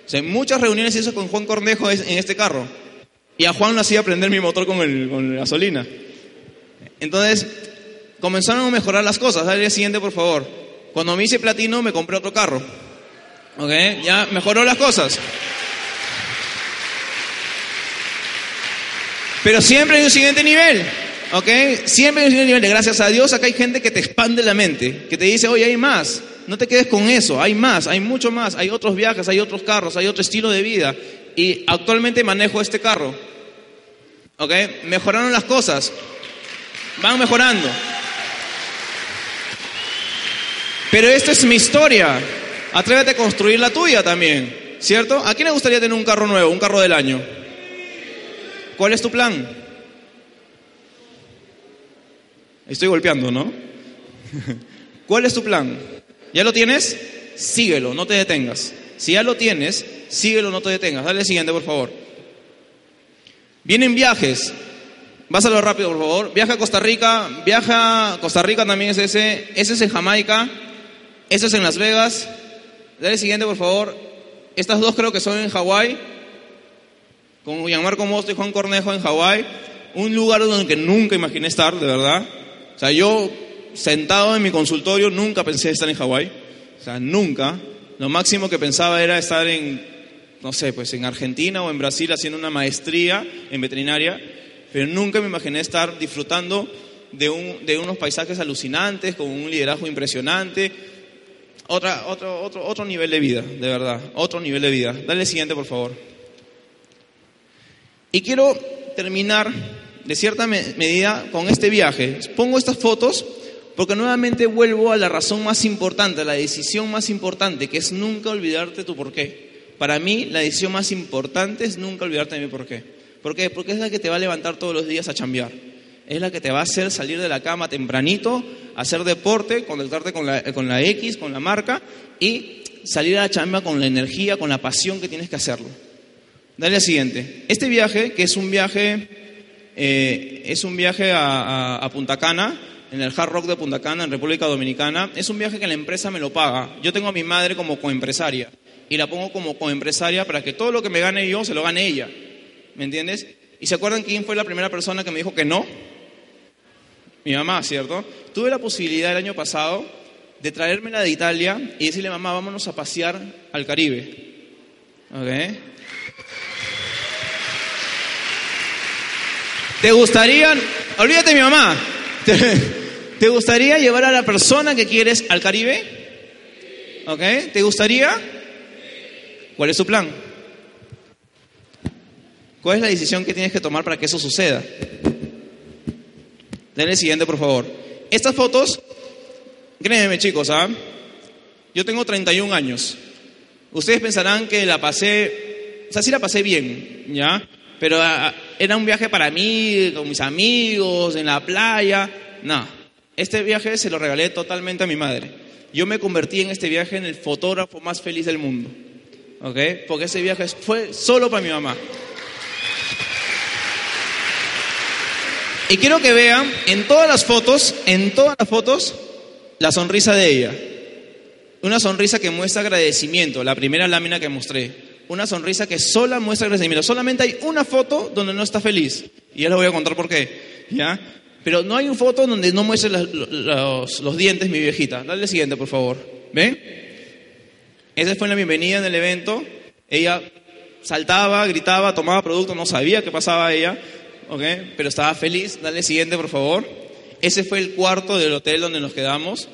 O sea, muchas reuniones hice con Juan Cornejo en este carro. Y a Juan lo hacía prender mi motor con, el, con la gasolina. Entonces, comenzaron a mejorar las cosas. Dale el siguiente, por favor. Cuando me hice platino, me compré otro carro. ¿Ok? Ya mejoró las cosas. Pero siempre hay un siguiente nivel. ¿Ok? Siempre hay un siguiente nivel. Gracias a Dios, acá hay gente que te expande la mente. Que te dice, oye, hay más. No te quedes con eso. Hay más, hay mucho más. Hay otros viajes, hay otros carros, hay otro estilo de vida. Y actualmente manejo este carro. ¿Ok? Mejoraron las cosas van mejorando. Pero esta es mi historia. Atrévete a construir la tuya también, ¿cierto? ¿A quién le gustaría tener un carro nuevo, un carro del año? ¿Cuál es tu plan? Estoy golpeando, ¿no? ¿Cuál es tu plan? ¿Ya lo tienes? Síguelo, no te detengas. Si ya lo tienes, síguelo, no te detengas. Dale siguiente, por favor. Vienen viajes, Vásalo rápido, por favor. Viaja a Costa Rica. Viaja a Costa Rica también es ese. Ese es en Jamaica. Ese es en Las Vegas. Dale siguiente, por favor. Estas dos creo que son en Hawái. Con Gianmarco Mosto y Juan Cornejo en Hawái, un lugar donde nunca imaginé estar, de verdad. O sea, yo sentado en mi consultorio nunca pensé estar en Hawái. O sea, nunca. Lo máximo que pensaba era estar en, no sé, pues en Argentina o en Brasil haciendo una maestría en veterinaria, pero nunca me imaginé estar disfrutando de, un, de unos paisajes alucinantes, con un liderazgo impresionante. Otra, otro, otro, otro nivel de vida, de verdad, otro nivel de vida. Dale el siguiente, por favor. Y quiero terminar, de cierta medida, con este viaje. Pongo estas fotos porque nuevamente vuelvo a la razón más importante, a la decisión más importante, que es nunca olvidarte tu porqué. Para mí, la decisión más importante es nunca olvidarte de mi porqué. ¿Por qué? Porque es la que te va a levantar todos los días a chambear. Es la que te va a hacer salir de la cama tempranito, hacer deporte, conectarte con la, con la X, con la marca y salir a la chamba con la energía, con la pasión que tienes que hacerlo. Dale al siguiente. Este viaje, que es un viaje, eh, es un viaje a Punta Cana, en el Hard Rock de Punta Cana, en República Dominicana. Es un viaje que la empresa me lo paga. Yo tengo a mi madre como coempresaria y la pongo como coempresaria para que todo lo que me gane yo se lo gane ella. ¿Me entiendes? ¿Y se acuerdan quién fue la primera persona que me dijo que no? Mi mamá, ¿cierto? Tuve la posibilidad el año pasado de traérmela de Italia y decirle, mamá, vámonos a pasear al Caribe. ¿Ok? ¿Te gustaría? Olvídate mi mamá. ¿Te gustaría llevar a la persona que quieres al Caribe? ¿Ok? ¿Te gustaría? ¿Cuál es tu plan? ¿Cuál es la decisión que tienes que tomar para que eso suceda? Denle el siguiente, por favor. Estas fotos, créanme chicos, ¿ah? Yo tengo 31 años. Ustedes pensarán que la pasé, o sea, sí la pasé bien, ¿ya? Pero ah, era un viaje para mí, con mis amigos, en la playa. No, este viaje se lo regalé totalmente a mi madre. Yo me convertí en este viaje en el fotógrafo más feliz del mundo. ¿Ok? Porque ese viaje fue solo para mi mamá. Y quiero que vean en todas las fotos, en todas las fotos, la sonrisa de ella. Una sonrisa que muestra agradecimiento, la primera lámina que mostré. Una sonrisa que sola muestra agradecimiento. Solamente hay una foto donde no está feliz. Y ya les voy a contar por qué. ¿Ya? Pero no hay una foto donde no muestre los, dientes mi viejita. Dale siguiente, por favor. ¿Ven? Esa fue la bienvenida en el evento. Ella saltaba, gritaba, tomaba producto, no sabía qué pasaba ella, ¿ok? Pero estaba feliz. Dale siguiente, por favor. Ese fue el cuarto del hotel donde nos quedamos.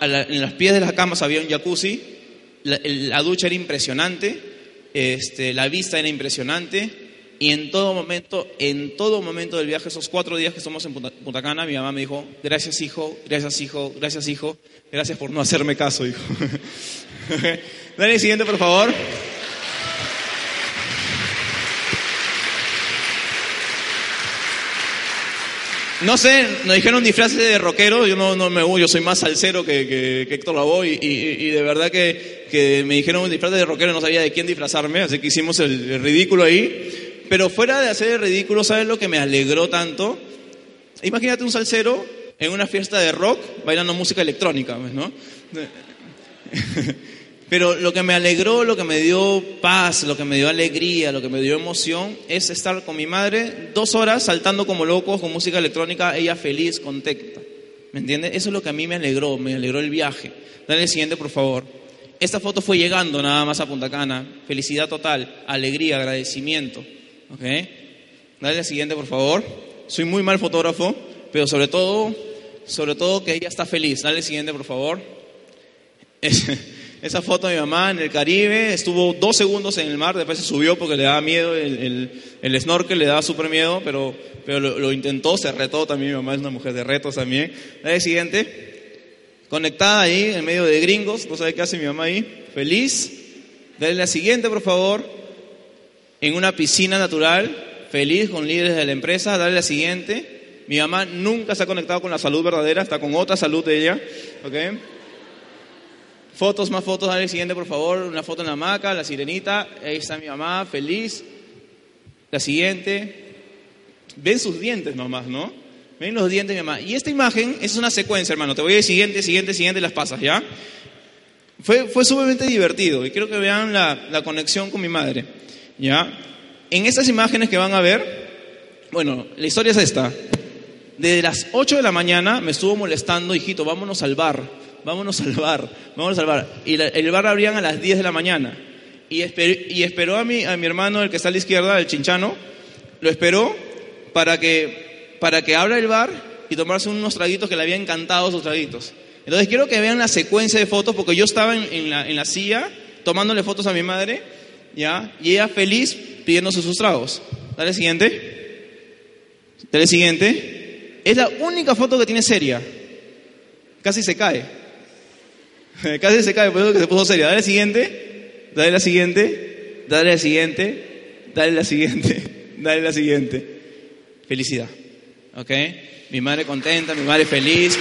en los pies de las camas había un jacuzzi. La ducha era impresionante. Este, la vista era impresionante. Y en todo momento, en todo momento del viaje, esos cuatro días que estamos en Punta, Cana, mi mamá me dijo, gracias hijo, gracias hijo, gracias hijo, gracias por no hacerme caso, hijo. Dale el siguiente, por favor. No sé, nos dijeron disfraces de rockero, yo no, no me yo soy más salsero que, que, Héctor Lavoe y, y, de verdad que, que me dijeron un disfraz de rockero, no sabía de quién disfrazarme, así que hicimos el ridículo ahí. Pero fuera de hacer el ridículo, ¿sabes lo que me alegró tanto? Imagínate un salsero en una fiesta de rock bailando música electrónica, pues, ¿no? Pero lo que me alegró, lo que me dio paz, lo que me dio alegría, lo que me dio emoción, es estar con mi madre dos horas saltando como locos con música electrónica, ella feliz, contenta. ¿Me entiendes? Eso es lo que a mí me alegró, me alegró el viaje. Dale el siguiente, por favor. Esta foto fue llegando nada más a Punta Cana. Felicidad total, alegría, agradecimiento. ¿Ok? Dale la siguiente, por favor. Soy muy mal fotógrafo, pero sobre todo, sobre todo que ella está feliz. Dale la siguiente, por favor. esa foto de mi mamá en el Caribe, estuvo dos segundos en el mar, después se subió porque le daba miedo, el, el, snorkel le daba súper miedo, pero, pero lo, intentó, se retó también, mi mamá es una mujer de retos también. Dale siguiente. Conectada ahí, en medio de gringos, no sabe qué hace mi mamá ahí, feliz. Dale la siguiente, por favor en una piscina natural, feliz con líderes de la empresa, dale la siguiente. Mi mamá nunca se ha conectado con la salud verdadera, está con otra salud de ella. ¿ok? Fotos, más fotos, dale siguiente, por favor. Una foto en la hamaca, la sirenita. Ahí está mi mamá, feliz. La siguiente. Ven sus dientes nomás, ¿no? Ven los dientes de mi mamá. Y esta imagen es una secuencia, hermano. Te voy a decir siguiente, siguiente, siguiente, las pasas, ¿ya? Fue, fue sumamente divertido y quiero que vean la, la conexión con mi madre. ¿Ya? En estas imágenes que van a ver, bueno, la historia es esta. Desde las 8 de la mañana me estuvo molestando, hijito, vámonos al bar, vámonos al bar, vámonos al bar. Y el bar abrían a las 10 de la mañana. Y, esperó a mi, a mi hermano, el que está a la izquierda, el chinchano, lo esperó para que, para que abra el bar y tomarse unos traguitos que le habían encantado esos traguitos. Entonces quiero que vean la secuencia de fotos, porque yo estaba en, la, en la, silla tomándole fotos a mi madre, ¿ya? Y ella feliz pidiéndose sus tragos. Dale siguiente. Dale siguiente. Es la única foto que tiene seria. Casi se cae. Casi se cae, por eso que se puso seria. Dale siguiente. Dale la siguiente. Dale la siguiente. Dale la siguiente. Dale la siguiente. Felicidad. ¿Ok? Mi madre contenta, mi madre feliz.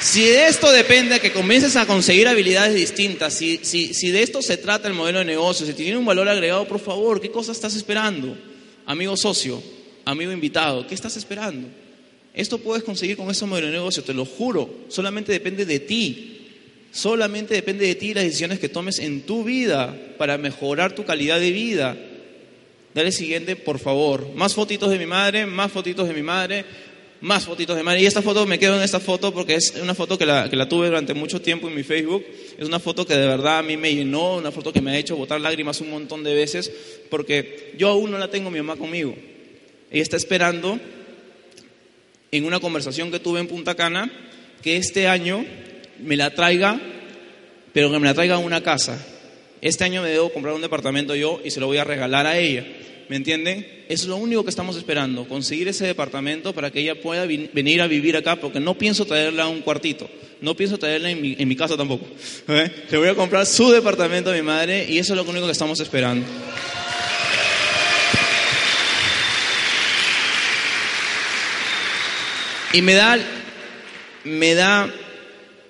Si de esto depende que comiences a conseguir habilidades distintas, si, si, si, de esto se trata el modelo de negocio, si tiene un valor agregado, por favor, ¿qué cosa estás esperando? Amigo socio, amigo invitado, ¿qué estás esperando? Esto puedes conseguir con ese modelo de negocio, te lo juro, solamente depende de ti. Solamente depende de ti las decisiones que tomes en tu vida para mejorar tu calidad de vida. Dale siguiente, por favor. Más fotitos de mi madre, más fotitos de mi madre, más fotitos de madre. Y esta foto, me quedo en esta foto porque es una foto que la, que la tuve durante mucho tiempo en mi Facebook. Es una foto que de verdad a mí me llenó, una foto que me ha hecho botar lágrimas un montón de veces porque yo aún no la tengo mi mamá conmigo. Ella está esperando en una conversación que tuve en Punta Cana que este año me la traiga, pero que me la traiga a una casa. Este año me debo comprar un departamento yo y se lo voy a regalar a ella. ¿Me entienden? Es lo único que estamos esperando, conseguir ese departamento para que ella pueda venir a vivir acá, porque no pienso traerla a un cuartito, no pienso traerla en mi, en mi casa tampoco. ¿Eh? Le voy a comprar su departamento a mi madre y eso es lo único que estamos esperando. Y me da, me da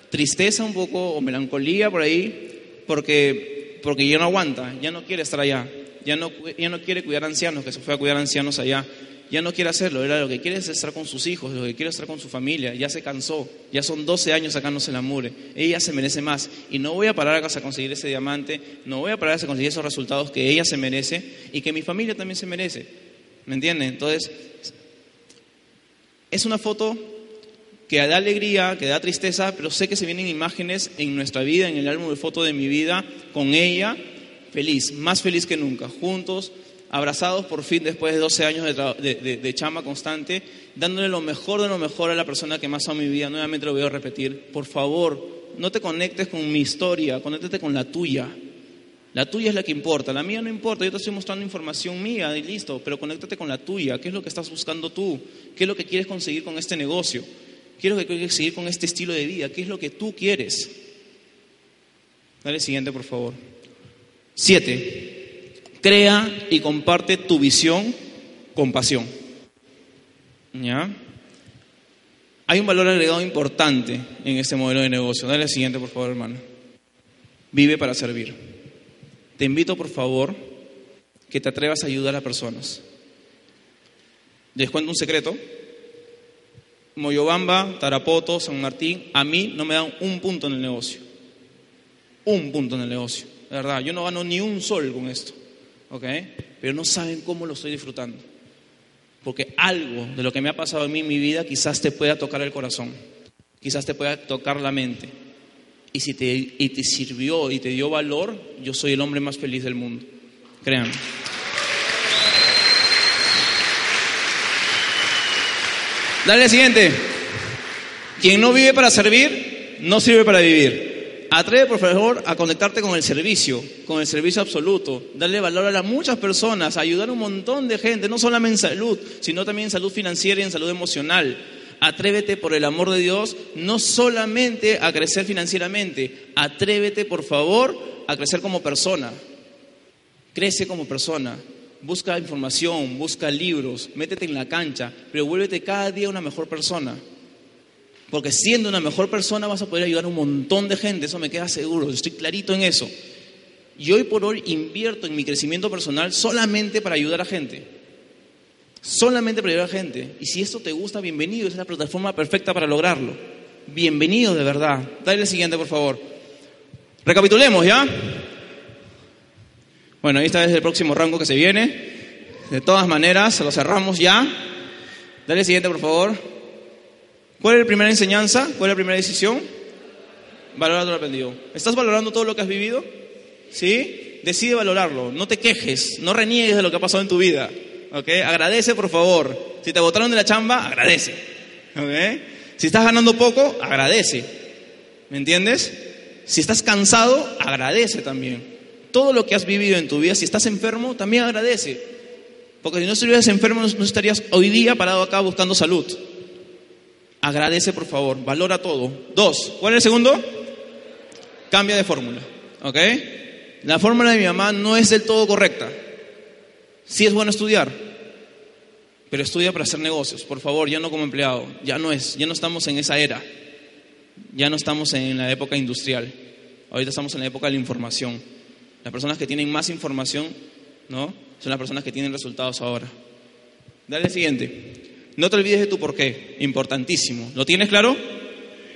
tristeza un poco o melancolía por ahí, porque, porque ya no aguanta, ya no quiere estar allá ya no, no quiere cuidar ancianos, que se fue a cuidar ancianos allá. Ya no quiere hacerlo, era lo que quiere es estar con sus hijos, lo que quiere es estar con su familia, ya se cansó, ya son 12 años sacándose la mure, ella se merece más y no voy a parar a conseguir ese diamante, no voy a parar a conseguir esos resultados que ella se merece y que mi familia también se merece, ¿me entienden? Entonces, es una foto que da alegría, que da tristeza, pero sé que se vienen imágenes en nuestra vida, en el álbum de foto de mi vida, con ella feliz, más feliz que nunca, juntos, abrazados por fin después de 12 años de, chama constante, dándole lo mejor de lo mejor a la persona que más amo mi vida. Nuevamente lo voy a repetir, por favor, no te conectes con mi historia, conéctate con la tuya. La tuya es la que importa, la mía no importa, yo te estoy mostrando información mía y listo, pero conéctate con la tuya, ¿qué es lo que estás buscando tú? ¿Qué es lo que quieres conseguir con este negocio? ¿Qué es lo que quieres conseguir con este estilo de vida? ¿Qué es lo que tú quieres? Dale siguiente, por favor. Siete, crea y comparte tu visión con pasión. ¿Ya? Hay un valor agregado importante en este modelo de negocio. Dale al siguiente, por favor, hermano. Vive para servir. Te invito, por favor, que te atrevas a ayudar a personas. Les cuento un secreto. Moyobamba, Tarapoto, San Martín, a mí no me dan un punto en el negocio. Un punto en el negocio verdad, yo no gano ni un sol con esto, ¿ok? Pero no saben cómo lo estoy disfrutando. Porque algo de lo que me ha pasado a mí en mi vida quizás te pueda tocar el corazón, quizás te pueda tocar la mente. Y si te, y te sirvió y te dio valor, yo soy el hombre más feliz del mundo. Créanme. Dale al siguiente. Quien no vive para servir, no sirve para vivir. Atreve, por favor, a conectarte con el servicio, con el servicio absoluto, darle valor a muchas personas, ayudar a un montón de gente, no solamente en salud, sino también en salud financiera y en salud emocional. Atrévete, por el amor de Dios, no solamente a crecer financieramente, atrévete, por favor, a crecer como persona. Crece como persona. Busca información, busca libros, métete en la cancha, pero vuélvete cada día una mejor persona. Porque siendo una mejor persona vas a poder ayudar a un montón de gente, eso me queda seguro, estoy clarito en eso. Y hoy por hoy invierto en mi crecimiento personal solamente para ayudar a gente. Solamente para ayudar a gente. Y si esto te gusta, bienvenido, es la plataforma perfecta para lograrlo. Bienvenido de verdad. Dale el siguiente, por favor. Recapitulemos, ¿ya? Bueno, está es el próximo rango que se viene. De todas maneras, lo cerramos ya. Dale siguiente, por favor. ¿Cuál es la primera enseñanza? ¿Cuál es la primera decisión? Valorar todo lo aprendido. ¿Estás valorando todo lo que has vivido? ¿Sí? Decide valorarlo. No te quejes. No reniegues de lo que ha pasado en tu vida. ¿Ok? Agradece, por favor. Si te botaron de la chamba, agradece. Si estás ganando poco, agradece. ¿Me entiendes? Si estás cansado, agradece también. Todo lo que has vivido en tu vida, si estás enfermo, también agradece. Porque si no estuvieras enfermo, no estarías hoy día parado acá buscando salud. Agradece, por favor, valora todo. Dos, ¿cuál es el segundo? Cambia de fórmula. ¿Ok? La fórmula de mi mamá no es del todo correcta. Sí es bueno estudiar, pero estudia para hacer negocios, por favor, ya no como empleado. Ya no es, ya no estamos en esa era. Ya no estamos en la época industrial. Ahorita estamos en la época de la información. Las personas que tienen más información, ¿no? Son las personas que tienen resultados ahora. Dale el siguiente. No te olvides de tu porqué, importantísimo. ¿Lo tienes claro?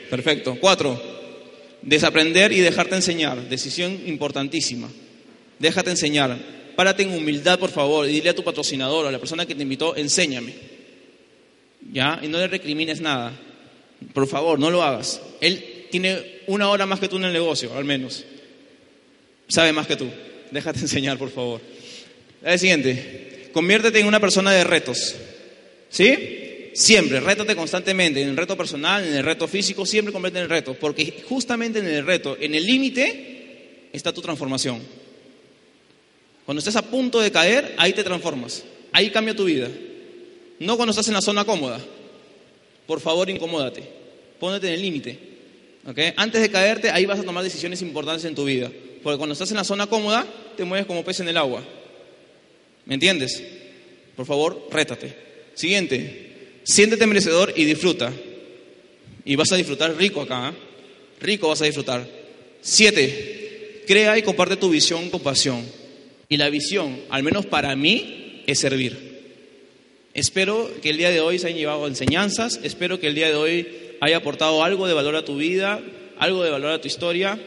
Perfecto. Cuatro, desaprender y dejarte enseñar, decisión importantísima. Déjate enseñar. Párate en humildad, por favor, y dile a tu patrocinador, a la persona que te invitó, enséñame. ¿Ya? Y no le recrimines nada. Por favor, no lo hagas. Él tiene una hora más que tú en el negocio, al menos. Sabe más que tú. Déjate enseñar, por favor. El siguiente. Conviértete en una persona de retos. ¿Sí? Siempre, rétate constantemente, en el reto personal, en el reto físico, siempre convierte en el reto, porque justamente en el reto, en el límite, está tu transformación. Cuando estés a punto de caer, ahí te transformas, ahí cambia tu vida. No cuando estás en la zona cómoda. Por favor, incomódate, pónete en el límite. ¿okay? Antes de caerte, ahí vas a tomar decisiones importantes en tu vida, porque cuando estás en la zona cómoda, te mueves como pez en el agua. ¿Me entiendes? Por favor, rétate. Siguiente, siéntete merecedor y disfruta. Y vas a disfrutar rico acá. ¿eh? Rico vas a disfrutar. Siete, crea y comparte tu visión con pasión. Y la visión, al menos para mí, es servir. Espero que el día de hoy se hayan llevado enseñanzas, espero que el día de hoy haya aportado algo de valor a tu vida, algo de valor a tu historia.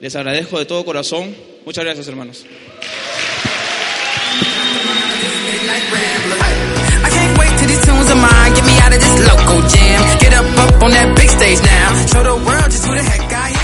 Les agradezco de todo corazón. Muchas gracias, hermanos. Get